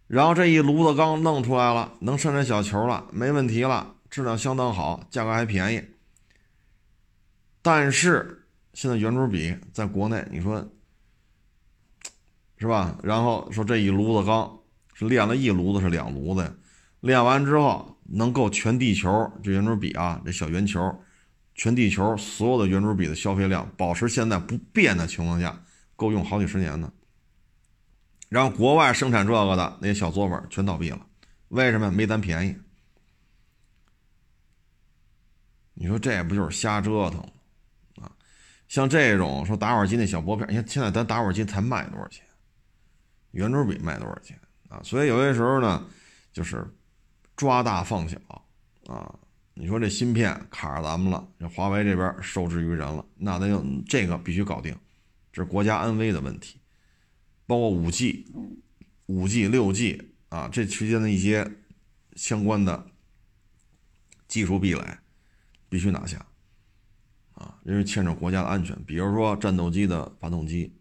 然后这一炉子钢弄出来了，能生产小球了，没问题了，质量相当好，价格还便宜。但是现在圆珠笔在国内，你说是吧？然后说这一炉子钢是炼了一炉子是两炉子呀？炼完之后能够全地球这圆珠笔啊，这小圆球。全地球所有的圆珠笔的消费量保持现在不变的情况下，够用好几十年的。然后国外生产这个的那些小作坊全倒闭了，为什么？没咱便宜。你说这不就是瞎折腾？像这种说打火机那小薄片，你看现在咱打火机才卖多少钱？圆珠笔卖多少钱啊？所以有些时候呢，就是抓大放小啊。你说这芯片卡着咱们了，这华为这边受制于人了，那咱就这个必须搞定，这是国家安危的问题，包括五 G、五 G、六 G 啊，这之间的一些相关的技术壁垒必须拿下啊，因为牵扯国家的安全。比如说战斗机的发动机，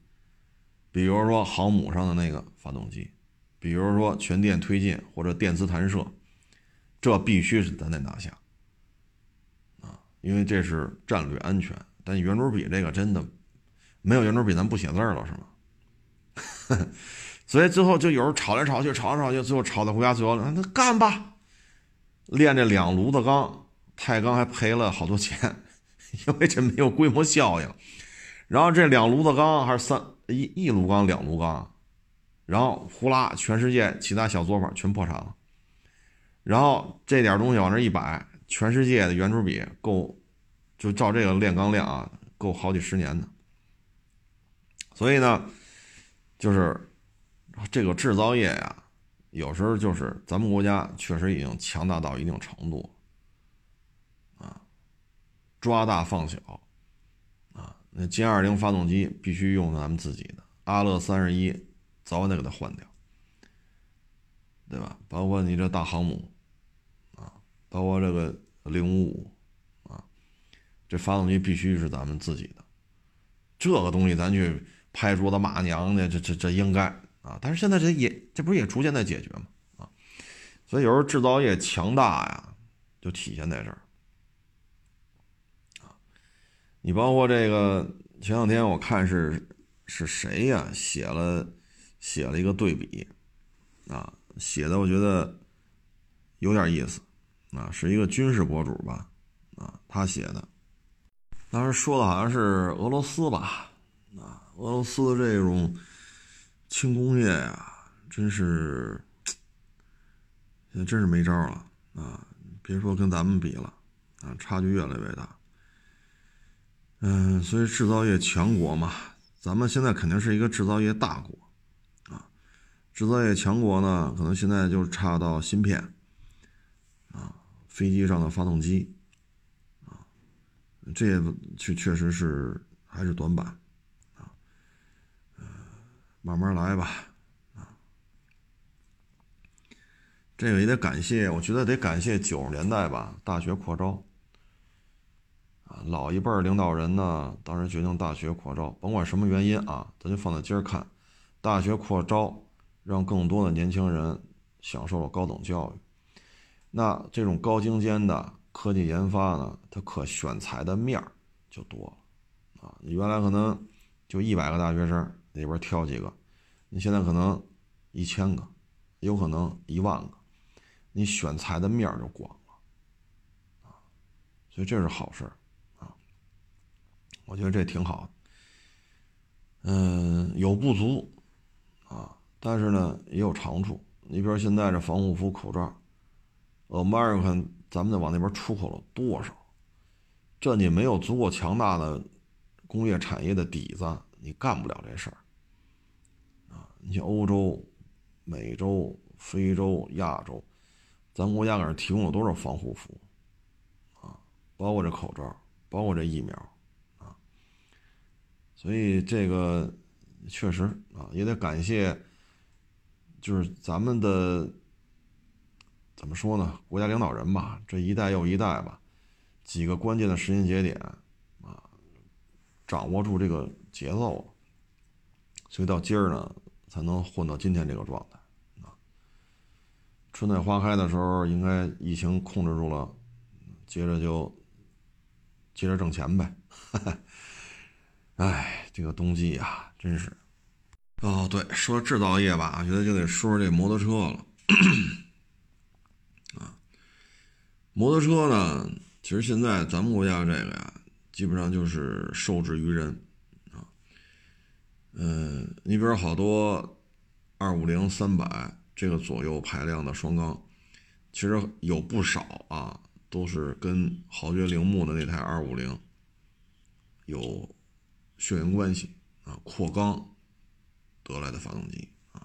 比如说航母上的那个发动机，比如说全电推进或者电磁弹射，这必须是咱得拿下。啊因为这是战略安全，但圆珠笔这个真的没有圆珠笔，咱不写字了是吗？*laughs* 所以最后就有人吵来吵去，吵来吵去，最后吵到国家最高那干吧，炼这两炉子钢，太钢还赔了好多钱，*laughs* 因为这没有规模效应。然后这两炉子钢还是三一一炉钢两炉钢，然后呼啦，全世界其他小作坊全破产了。然后这点东西往这一摆。全世界的圆珠笔够，就照这个炼钢量啊，够好几十年的。所以呢，就是这个制造业呀，有时候就是咱们国家确实已经强大到一定程度，抓大放小，啊，那歼二零发动机必须用咱们自己的，阿勒三十一早晚得给它换掉，对吧？包括你这大航母。啊包括这个零五五啊，这发动机必须是咱们自己的，这个东西咱去拍桌子骂娘的，这这这应该啊。但是现在这也这不是也逐渐在解决吗？啊，所以有时候制造业强大呀，就体现在这儿啊。你包括这个前两天我看是是谁呀写了写了一个对比啊，写的我觉得有点意思。啊，是一个军事博主吧？啊，他写的，当时说的好像是俄罗斯吧？啊，俄罗斯的这种轻工业呀，真是现在真是没招了啊！别说跟咱们比了，啊，差距越来越大。嗯，所以制造业强国嘛，咱们现在肯定是一个制造业大国啊。制造业强国呢，可能现在就差到芯片。啊飞机上的发动机，啊，这也确确实是还是短板，啊，慢慢来吧，啊，这个也得感谢，我觉得得感谢九十年代吧，大学扩招，老一辈领导人呢，当时决定大学扩招，甭管什么原因啊，咱就放在今儿看，大学扩招，让更多的年轻人享受了高等教育。那这种高精尖的科技研发呢，它可选材的面儿就多了啊！你原来可能就一百个大学生里边挑几个，你现在可能一千个，有可能一万个，你选材的面儿就广了啊！所以这是好事儿！我觉得这挺好。嗯，有不足啊，但是呢也有长处。你比如现在这防护服、口罩。呃，迈尔看咱们得往那边出口了多少？这你没有足够强大的工业产业的底子，你干不了这事儿啊！你像欧洲、美洲、非洲、亚洲，咱国家给人提供了多少防护服啊？包括这口罩，包括这疫苗！所以这个确实啊，也得感谢，就是咱们的怎么说呢？国家领导人吧，这一代又一代吧，几个关键的时间节点啊。掌握住这个节奏，所以到今儿呢，才能混到今天这个状态啊。春暖花开的时候，应该疫情控制住了，接着就接着挣钱呗。*laughs* 这个冬季呀，真是。哦，对，说制造业吧，我觉得就得说说这摩托车了。*clears throat* 啊，摩托车呢，其实现在咱们国家这个呀。基本上就是受制于人，啊，嗯，你比如好多二五零、三百这个左右排量的双缸，其实有不少啊，都是跟豪爵铃木的那台二五零有血缘关系啊，扩缸得来的发动机啊。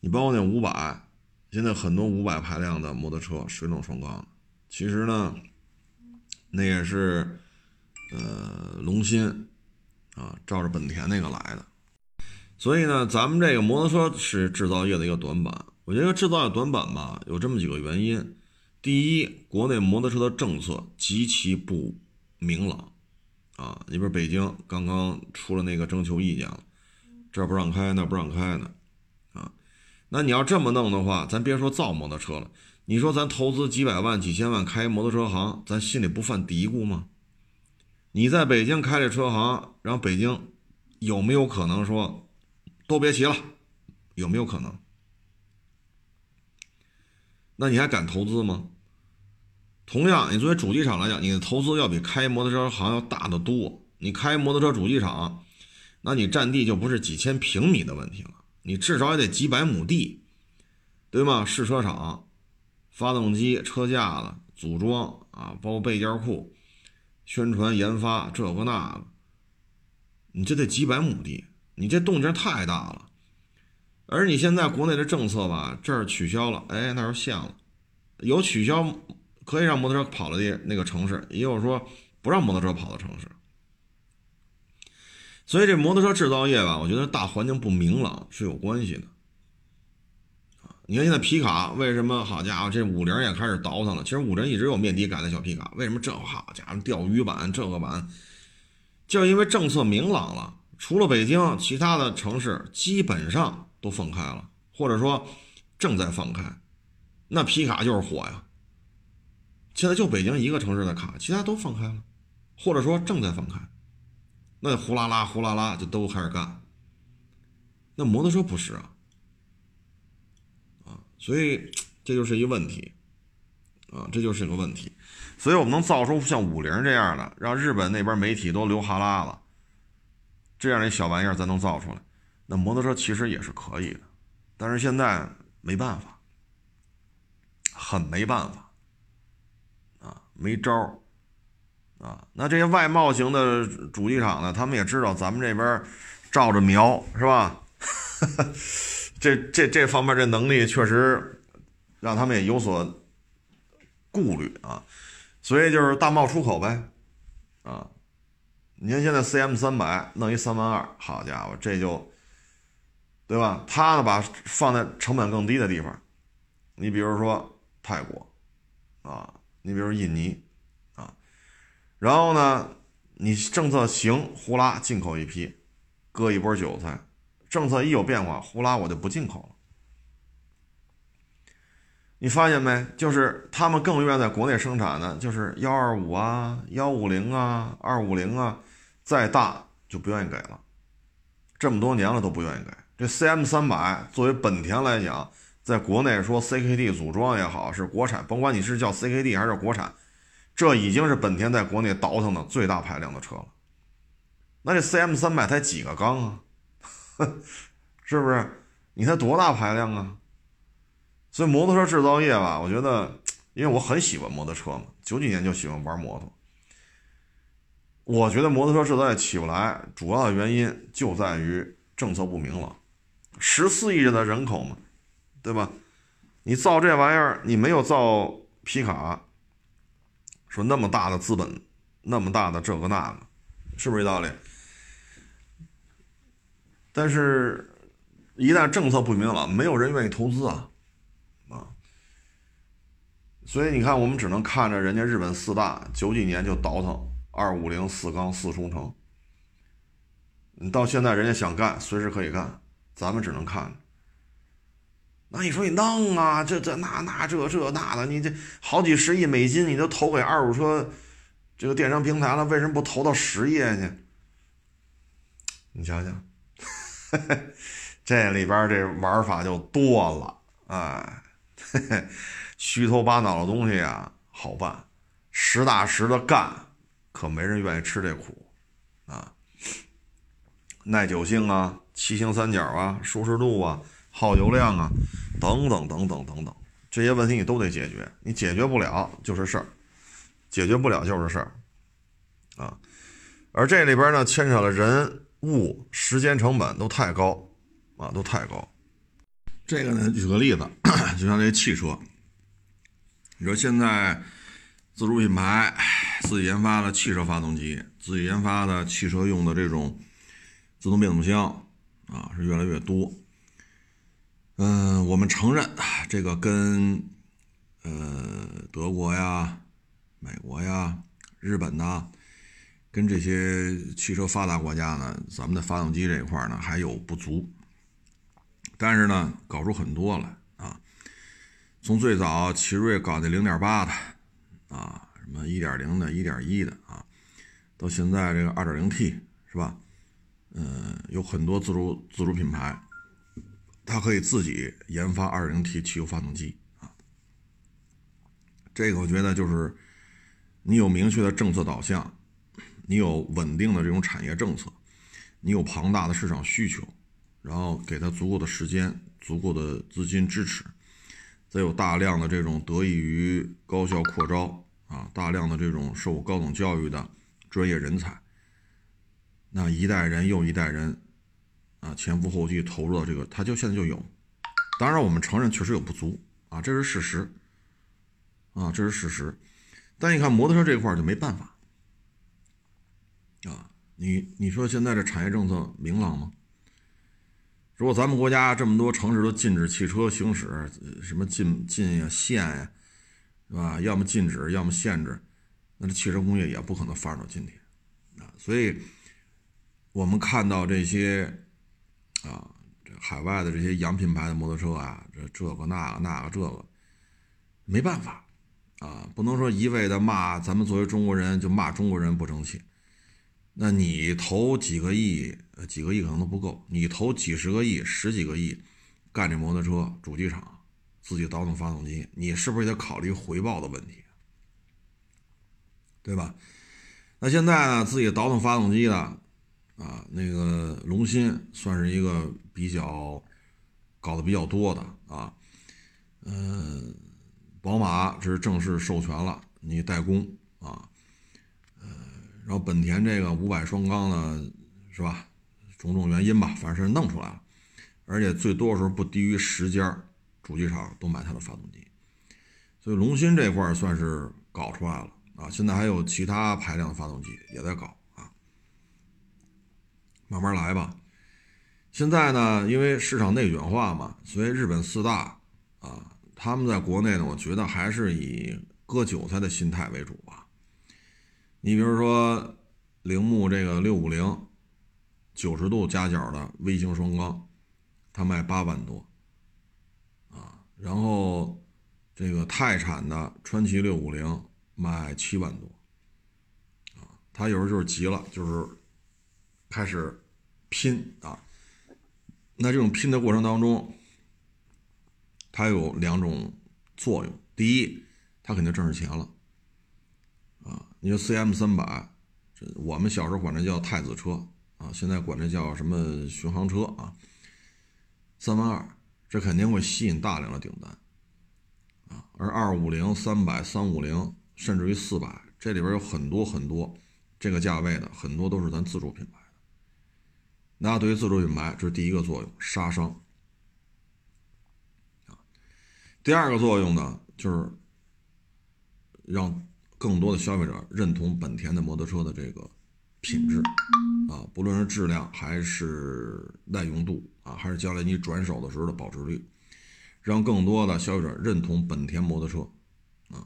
你包括那五百，现在很多五百排量的摩托车水冷双缸，其实呢，那也是。呃，龙芯啊，照着本田那个来的，所以呢，咱们这个摩托车是制造业的一个短板。我觉得制造业短板吧，有这么几个原因：第一，国内摩托车的政策极其不明朗啊，你比如北京刚刚出了那个征求意见了，这不让开，那不让开的啊。那你要这么弄的话，咱别说造摩托车了，你说咱投资几百万、几千万开摩托车行，咱心里不犯嘀咕吗？你在北京开这车行，然后北京有没有可能说都别骑了？有没有可能？那你还敢投资吗？同样，你作为主机厂来讲，你的投资要比开摩托车行要大得多。你开摩托车主机厂，那你占地就不是几千平米的问题了，你至少也得几百亩地，对吗？试车场、发动机、车架子、组装啊，包括备件库。宣传研发这个那个，你这得几百亩地，你这动静太大了。而你现在国内的政策吧，这儿取消了，哎，那儿限了，有取消可以让摩托车跑的那个城市，也有说不让摩托车跑的城市。所以这摩托车制造业吧，我觉得大环境不明朗是有关系的。你看现在皮卡为什么好家伙，这五菱也开始倒腾了。其实五菱一直有面的改的小皮卡，为什么这好家伙钓鱼版这个版，就因为政策明朗了，除了北京，其他的城市基本上都放开了，或者说正在放开，那皮卡就是火呀。现在就北京一个城市的卡，其他都放开了，或者说正在放开，那呼啦啦呼啦啦就都开始干。那摩托车不是啊。啊所以这就是一个问题，啊，这就是一个问题。所以我们能造出像五菱这样的，让日本那边媒体都流哈喇子，这样的小玩意儿咱能造出来，那摩托车其实也是可以的。但是现在没办法，很没办法，没招儿，啊，那这些外贸型的主机厂呢，他们也知道咱们这边照着瞄，是吧？*laughs* 这这这方面这能力确实让他们也有所顾虑啊，所以就是大贸出口呗，啊，你看现在 CM 三百弄一三万二，好家伙，这就对吧？他呢把放在成本更低的地方，你比如说泰国啊，你比如印尼啊，然后呢，你政策行，呼啦进口一批，割一波韭菜。政策一有变化，呼啦我就不进口了。你发现没？就是他们更愿意在国内生产的，就是幺二五啊、幺五零啊、二五零啊，再大就不愿意给了。这么多年了都不愿意给。这 CM 三百作为本田来讲，在国内说 CKD 组装也好，是国产，甭管你是叫 CKD 还是国产，这已经是本田在国内倒腾的最大排量的车了。那这 CM 三百才几个缸啊？*laughs* 是不是？你才多大排量啊？所以摩托车制造业吧，我觉得，因为我很喜欢摩托车嘛，九几年就喜欢玩摩托。我觉得摩托车制造业起不来，主要的原因就在于政策不明朗。十四亿人的人口嘛，对吧？你造这玩意儿，你没有造皮卡，说那么大的资本，那么大的这个那个，是不是这道理？但是，一旦政策不明朗，没有人愿意投资啊，啊。所以你看，我们只能看着人家日本四大九几年就倒腾二五零四缸四冲程，你到现在人家想干，随时可以干。咱们只能看，那你说你弄啊，这这那那这这那的，你这好几十亿美金你都投给二手车这个电商平台了，为什么不投到实业去？你想想，*laughs* 这里边这玩法就多了，哎，*laughs* 虚头巴脑的东西啊好办，实打实的干，可没人愿意吃这苦啊，耐久性啊。七星三角啊，舒适度啊，耗油量啊，等等等等等等，这些问题你都得解决。你解决不了就是事儿，解决不了就是事儿，啊。而这里边呢，牵扯了人物、时间成本都太高啊，都太高。这个呢，举个例子，*clears throat* 就像这汽车，你说现在自主品牌自己研发的汽车发动机，自己研发的汽车用的这种自动变速箱。啊，是越来越多。嗯，我们承认这个跟呃德国呀、美国呀、日本呐，跟这些汽车发达国家呢，咱们的发动机这一块呢还有不足。但是呢，搞出很多来啊。从最早奇瑞搞的零点八的啊，什么一点零的、一点一的啊，到现在这个二点零 T 是吧？嗯，有很多自主自主品牌，它可以自己研发 2.0T 汽油发动机啊。这个我觉得就是你有明确的政策导向，你有稳定的这种产业政策，你有庞大的市场需求，然后给它足够的时间、足够的资金支持，再有大量的这种得益于高校扩招啊，大量的这种受高等教育的专业人才。那一代人又一代人，啊，前赴后继投入到这个，他就现在就有。当然，我们承认确实有不足啊，这是事实，啊，这是事实。但你看摩托车这块就没办法，啊，你你说现在这产业政策明朗吗？如果咱们国家这么多城市都禁止汽车行驶，什么禁禁呀限呀，是吧？要么禁止，要么限制，那这汽车工业也不可能发展到今天，啊，所以。我们看到这些啊，这海外的这些洋品牌的摩托车啊，这这个那个那个这个，没办法啊，不能说一味的骂咱们作为中国人就骂中国人不争气。那你投几个亿，几个亿可能都不够，你投几十个亿、十几个亿干这摩托车主机厂，自己倒腾发动机，你是不是也得考虑回报的问题？对吧？那现在呢，自己倒腾发动机的。啊，那个龙芯算是一个比较搞得比较多的啊，嗯，宝马这是正式授权了，你代工啊，嗯，然后本田这个五百双缸呢，是吧？种种原因吧，反正是弄出来了，而且最多的时候不低于十家主机厂都买它的发动机，所以龙芯这块算是搞出来了啊，现在还有其他排量的发动机也在搞。慢慢来吧。现在呢，因为市场内卷化嘛，所以日本四大啊，他们在国内呢，我觉得还是以割韭菜的心态为主吧。你比如说铃木这个六五零九十度夹角的微型双缸，它卖八万多啊，然后这个泰产的川崎六五零卖七万多啊，他有时候就是急了，就是。开始拼啊，那这种拼的过程当中，它有两种作用。第一，它肯定挣着钱了啊。你说 CM 三百，这我们小时候管这叫太子车啊，现在管这叫什么巡航车啊，三万二，这肯定会吸引大量的订单啊。而二五零、三百、三五零，甚至于四百，这里边有很多很多这个价位的很多都是咱自主品牌。那对于自主品牌，这是第一个作用，杀伤。啊，第二个作用呢，就是让更多的消费者认同本田的摩托车的这个品质，啊，不论是质量还是耐用度啊，还是将来你转手的时候的保值率，让更多的消费者认同本田摩托车，啊，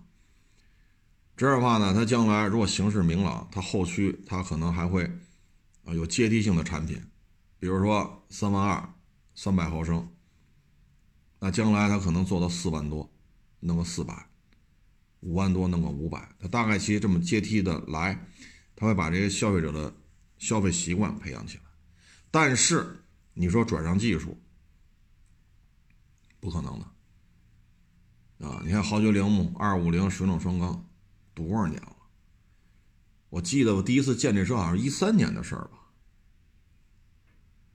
这样的话呢，它将来如果形势明朗，它后续它可能还会啊有阶梯性的产品。比如说三万二，三百毫升，那将来它可能做到四万多，弄个四百，五万多弄个五百，它大概其实这么阶梯的来，它会把这些消费者的消费习惯培养起来。但是你说转让技术，不可能的啊！你看豪爵铃木二五零水冷双缸，多少年了？我记得我第一次见这车好像是一三年的事儿吧。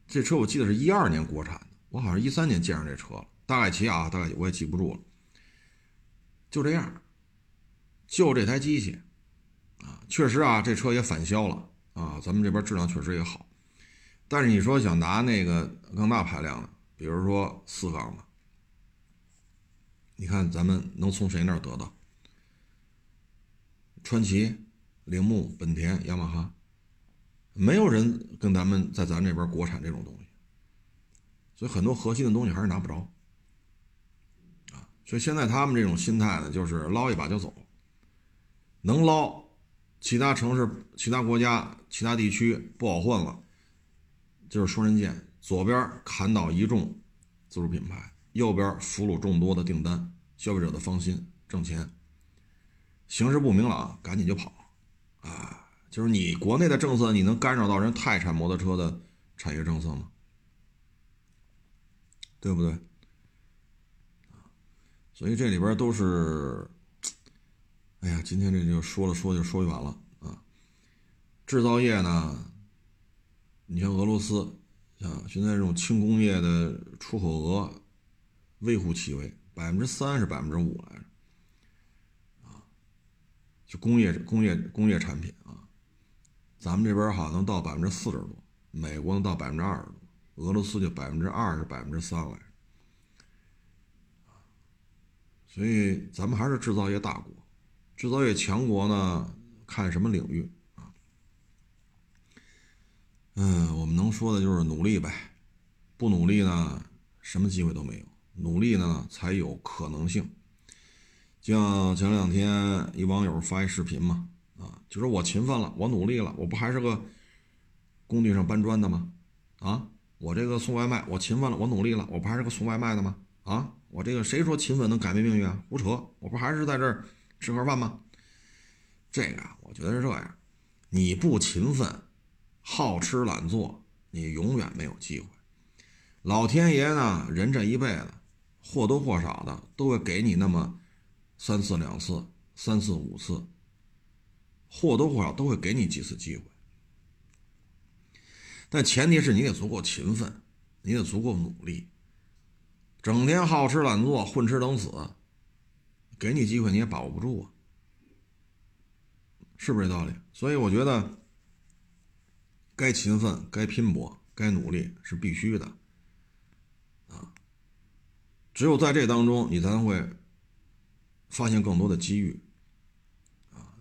这车我记得是一二年国产的，我好像一三年见上这车了。大概齐啊，大概我也记不住了。就这样，就这台机器啊，确实啊，这车也返销了啊。咱们这边质量确实也好，但是你说想拿那个更大排量的，比如说四缸的，你看咱们能从谁那儿得到？川崎、铃木、本田、雅马哈。没有人跟咱们在咱这边国产这种东西，所以很多核心的东西还是拿不着，啊，所以现在他们这种心态呢，就是捞一把就走，能捞，其他城市、其他国家、其他地区不好混了，就是双刃剑，左边砍倒一众自主品牌，右边俘虏众多的订单，消费者的芳心，挣钱，形势不明朗，赶紧就跑，啊。就是你国内的政策，你能干扰到人泰产摩托车的产业政策吗？对不对？所以这里边都是，哎呀，今天这就说了说就说远了啊。制造业呢，你像俄罗斯啊，现在这种轻工业的出口额微乎其微，百分之三是百分之五来着，啊，就工业工业工业产品啊。咱们这边好像到百分之四十多，美国能到百分之二十多，俄罗斯就百分之二是百分之三来所以咱们还是制造业大国，制造业强国呢，看什么领域啊？嗯，我们能说的就是努力呗，不努力呢，什么机会都没有；努力呢，才有可能性。就像前两天一网友发一视频嘛。啊，就说我勤奋了，我努力了，我不还是个工地上搬砖的吗？啊，我这个送外卖，我勤奋了，我努力了，我不还是个送外卖的吗？啊，我这个谁说勤奋能改变命运啊？胡扯，我不还是在这儿吃盒饭吗？这个，我觉得是这样，你不勤奋，好吃懒做，你永远没有机会。老天爷呢，人这一辈子或多或少的都会给你那么三次两次、三次五次。或多或少都会给你几次机会，但前提是你得足够勤奋，你得足够努力。整天好吃懒做、混吃等死，给你机会你也把握不住啊，是不是这道理？所以我觉得，该勤奋、该拼搏、该努力是必须的啊。只有在这当中，你才会发现更多的机遇。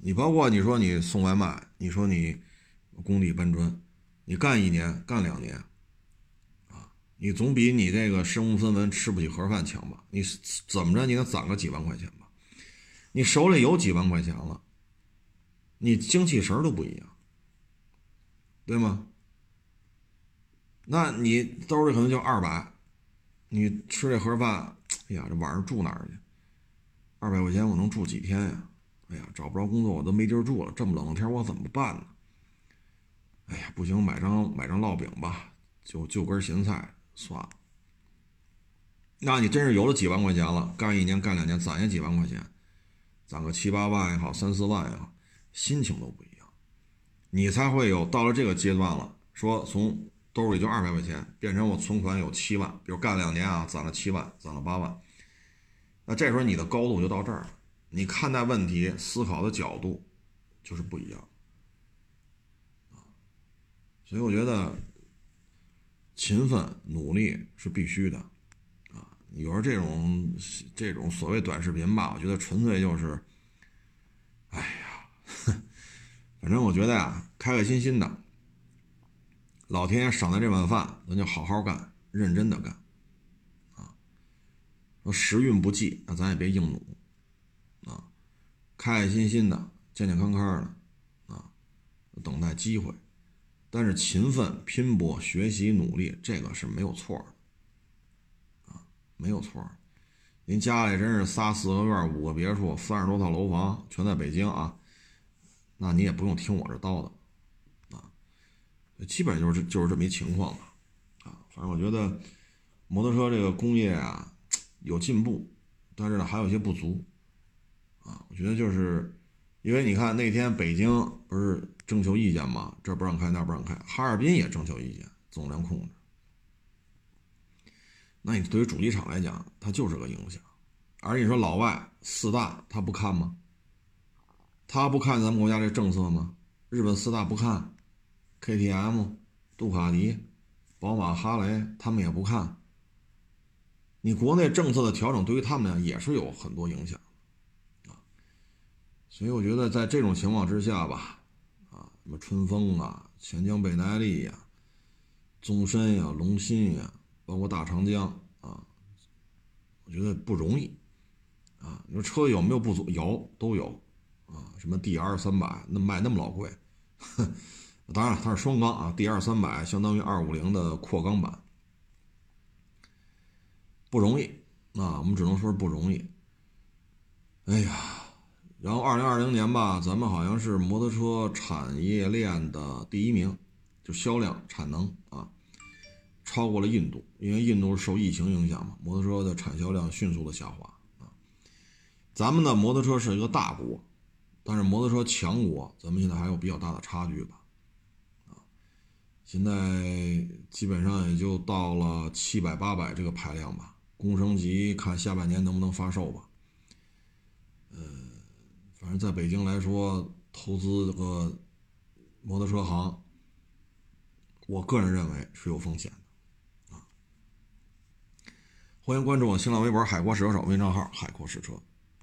你包括你说你送外卖，你说你工地搬砖，你干一年干两年，啊，你总比你这个身无分文吃不起盒饭强吧？你怎么着你能攒个几万块钱吧？你手里有几万块钱了，你精气神都不一样，对吗？那你兜里可能就二百，你吃这盒饭，哎呀，这晚上住哪儿去？二百块钱我能住几天呀？哎呀，找不着工作，我都没地儿住了。这么冷的天，我怎么办呢？哎呀，不行，买张买张烙饼吧，就就根咸菜算了。那你真是有了几万块钱了，干一年干两年，攒下几万块钱，攒个七八万也好，三四万也好，心情都不一样。你才会有到了这个阶段了，说从兜里就二百块钱变成我存款有七万，比如干两年啊，攒了七万，攒了八万，那这时候你的高度就到这儿了。你看待问题、思考的角度就是不一样所以我觉得勤奋努力是必须的啊。有时候这种这种所谓短视频吧，我觉得纯粹就是，哎呀，*laughs* 反正我觉得呀，开开心心的，老天爷赏的这碗饭，咱就好好干，认真的干啊。说时运不济，那咱也别硬努，开开心心的，健健康康的啊，等待机会。但是勤奋拼搏、学习努力，这个是没有错的，啊，没有错。您家里真是仨四合院、五个别墅、三十多套楼房，全在北京啊，那你也不用听我这叨叨，啊，基本就是就是这么一情况吧，啊，反正我觉得摩托车这个工业啊有进步，但是呢还有一些不足，啊，我觉得就是因为你看那天北京不是。征求意见嘛，这不让开，那不让开。哈尔滨也征求意见，总量控制。那你对于主机厂来讲，它就是个影响。而你说老外四大他不看吗？他不看咱们国家这政策吗？日本四大不看，KTM、杜卡迪、宝马、哈雷，他们也不看。你国内政策的调整对于他们俩也是有很多影响。所以我觉得在这种情况之下吧。啊什么春风啊，钱江倍耐力呀，宗申呀，龙鑫呀，包括大长江啊，我觉得不容易啊。你说车有没有不足？有，都有啊。什么 D R 三百那卖那么老贵，哼 *laughs* 当然它是双缸啊，D R 三百相当于二五零的扩缸版，不容易啊。我们只能说是不容易。哎呀。然后，二零二零年吧，咱们好像是摩托车产业链的第一名，就销量、产能啊，超过了印度。因为印度是受疫情影响嘛，摩托车的产销量迅速的下滑啊。咱们的摩托车是一个大国，但是摩托车强国，咱们现在还有比较大的差距吧？啊，现在基本上也就到了七百、八百这个排量吧。工升级，看下半年能不能发售吧。反正在北京来说，投资这个摩托车行，我个人认为是有风险的啊。欢迎关注我新浪微博“海阔试车手”微信账号“海阔试车”。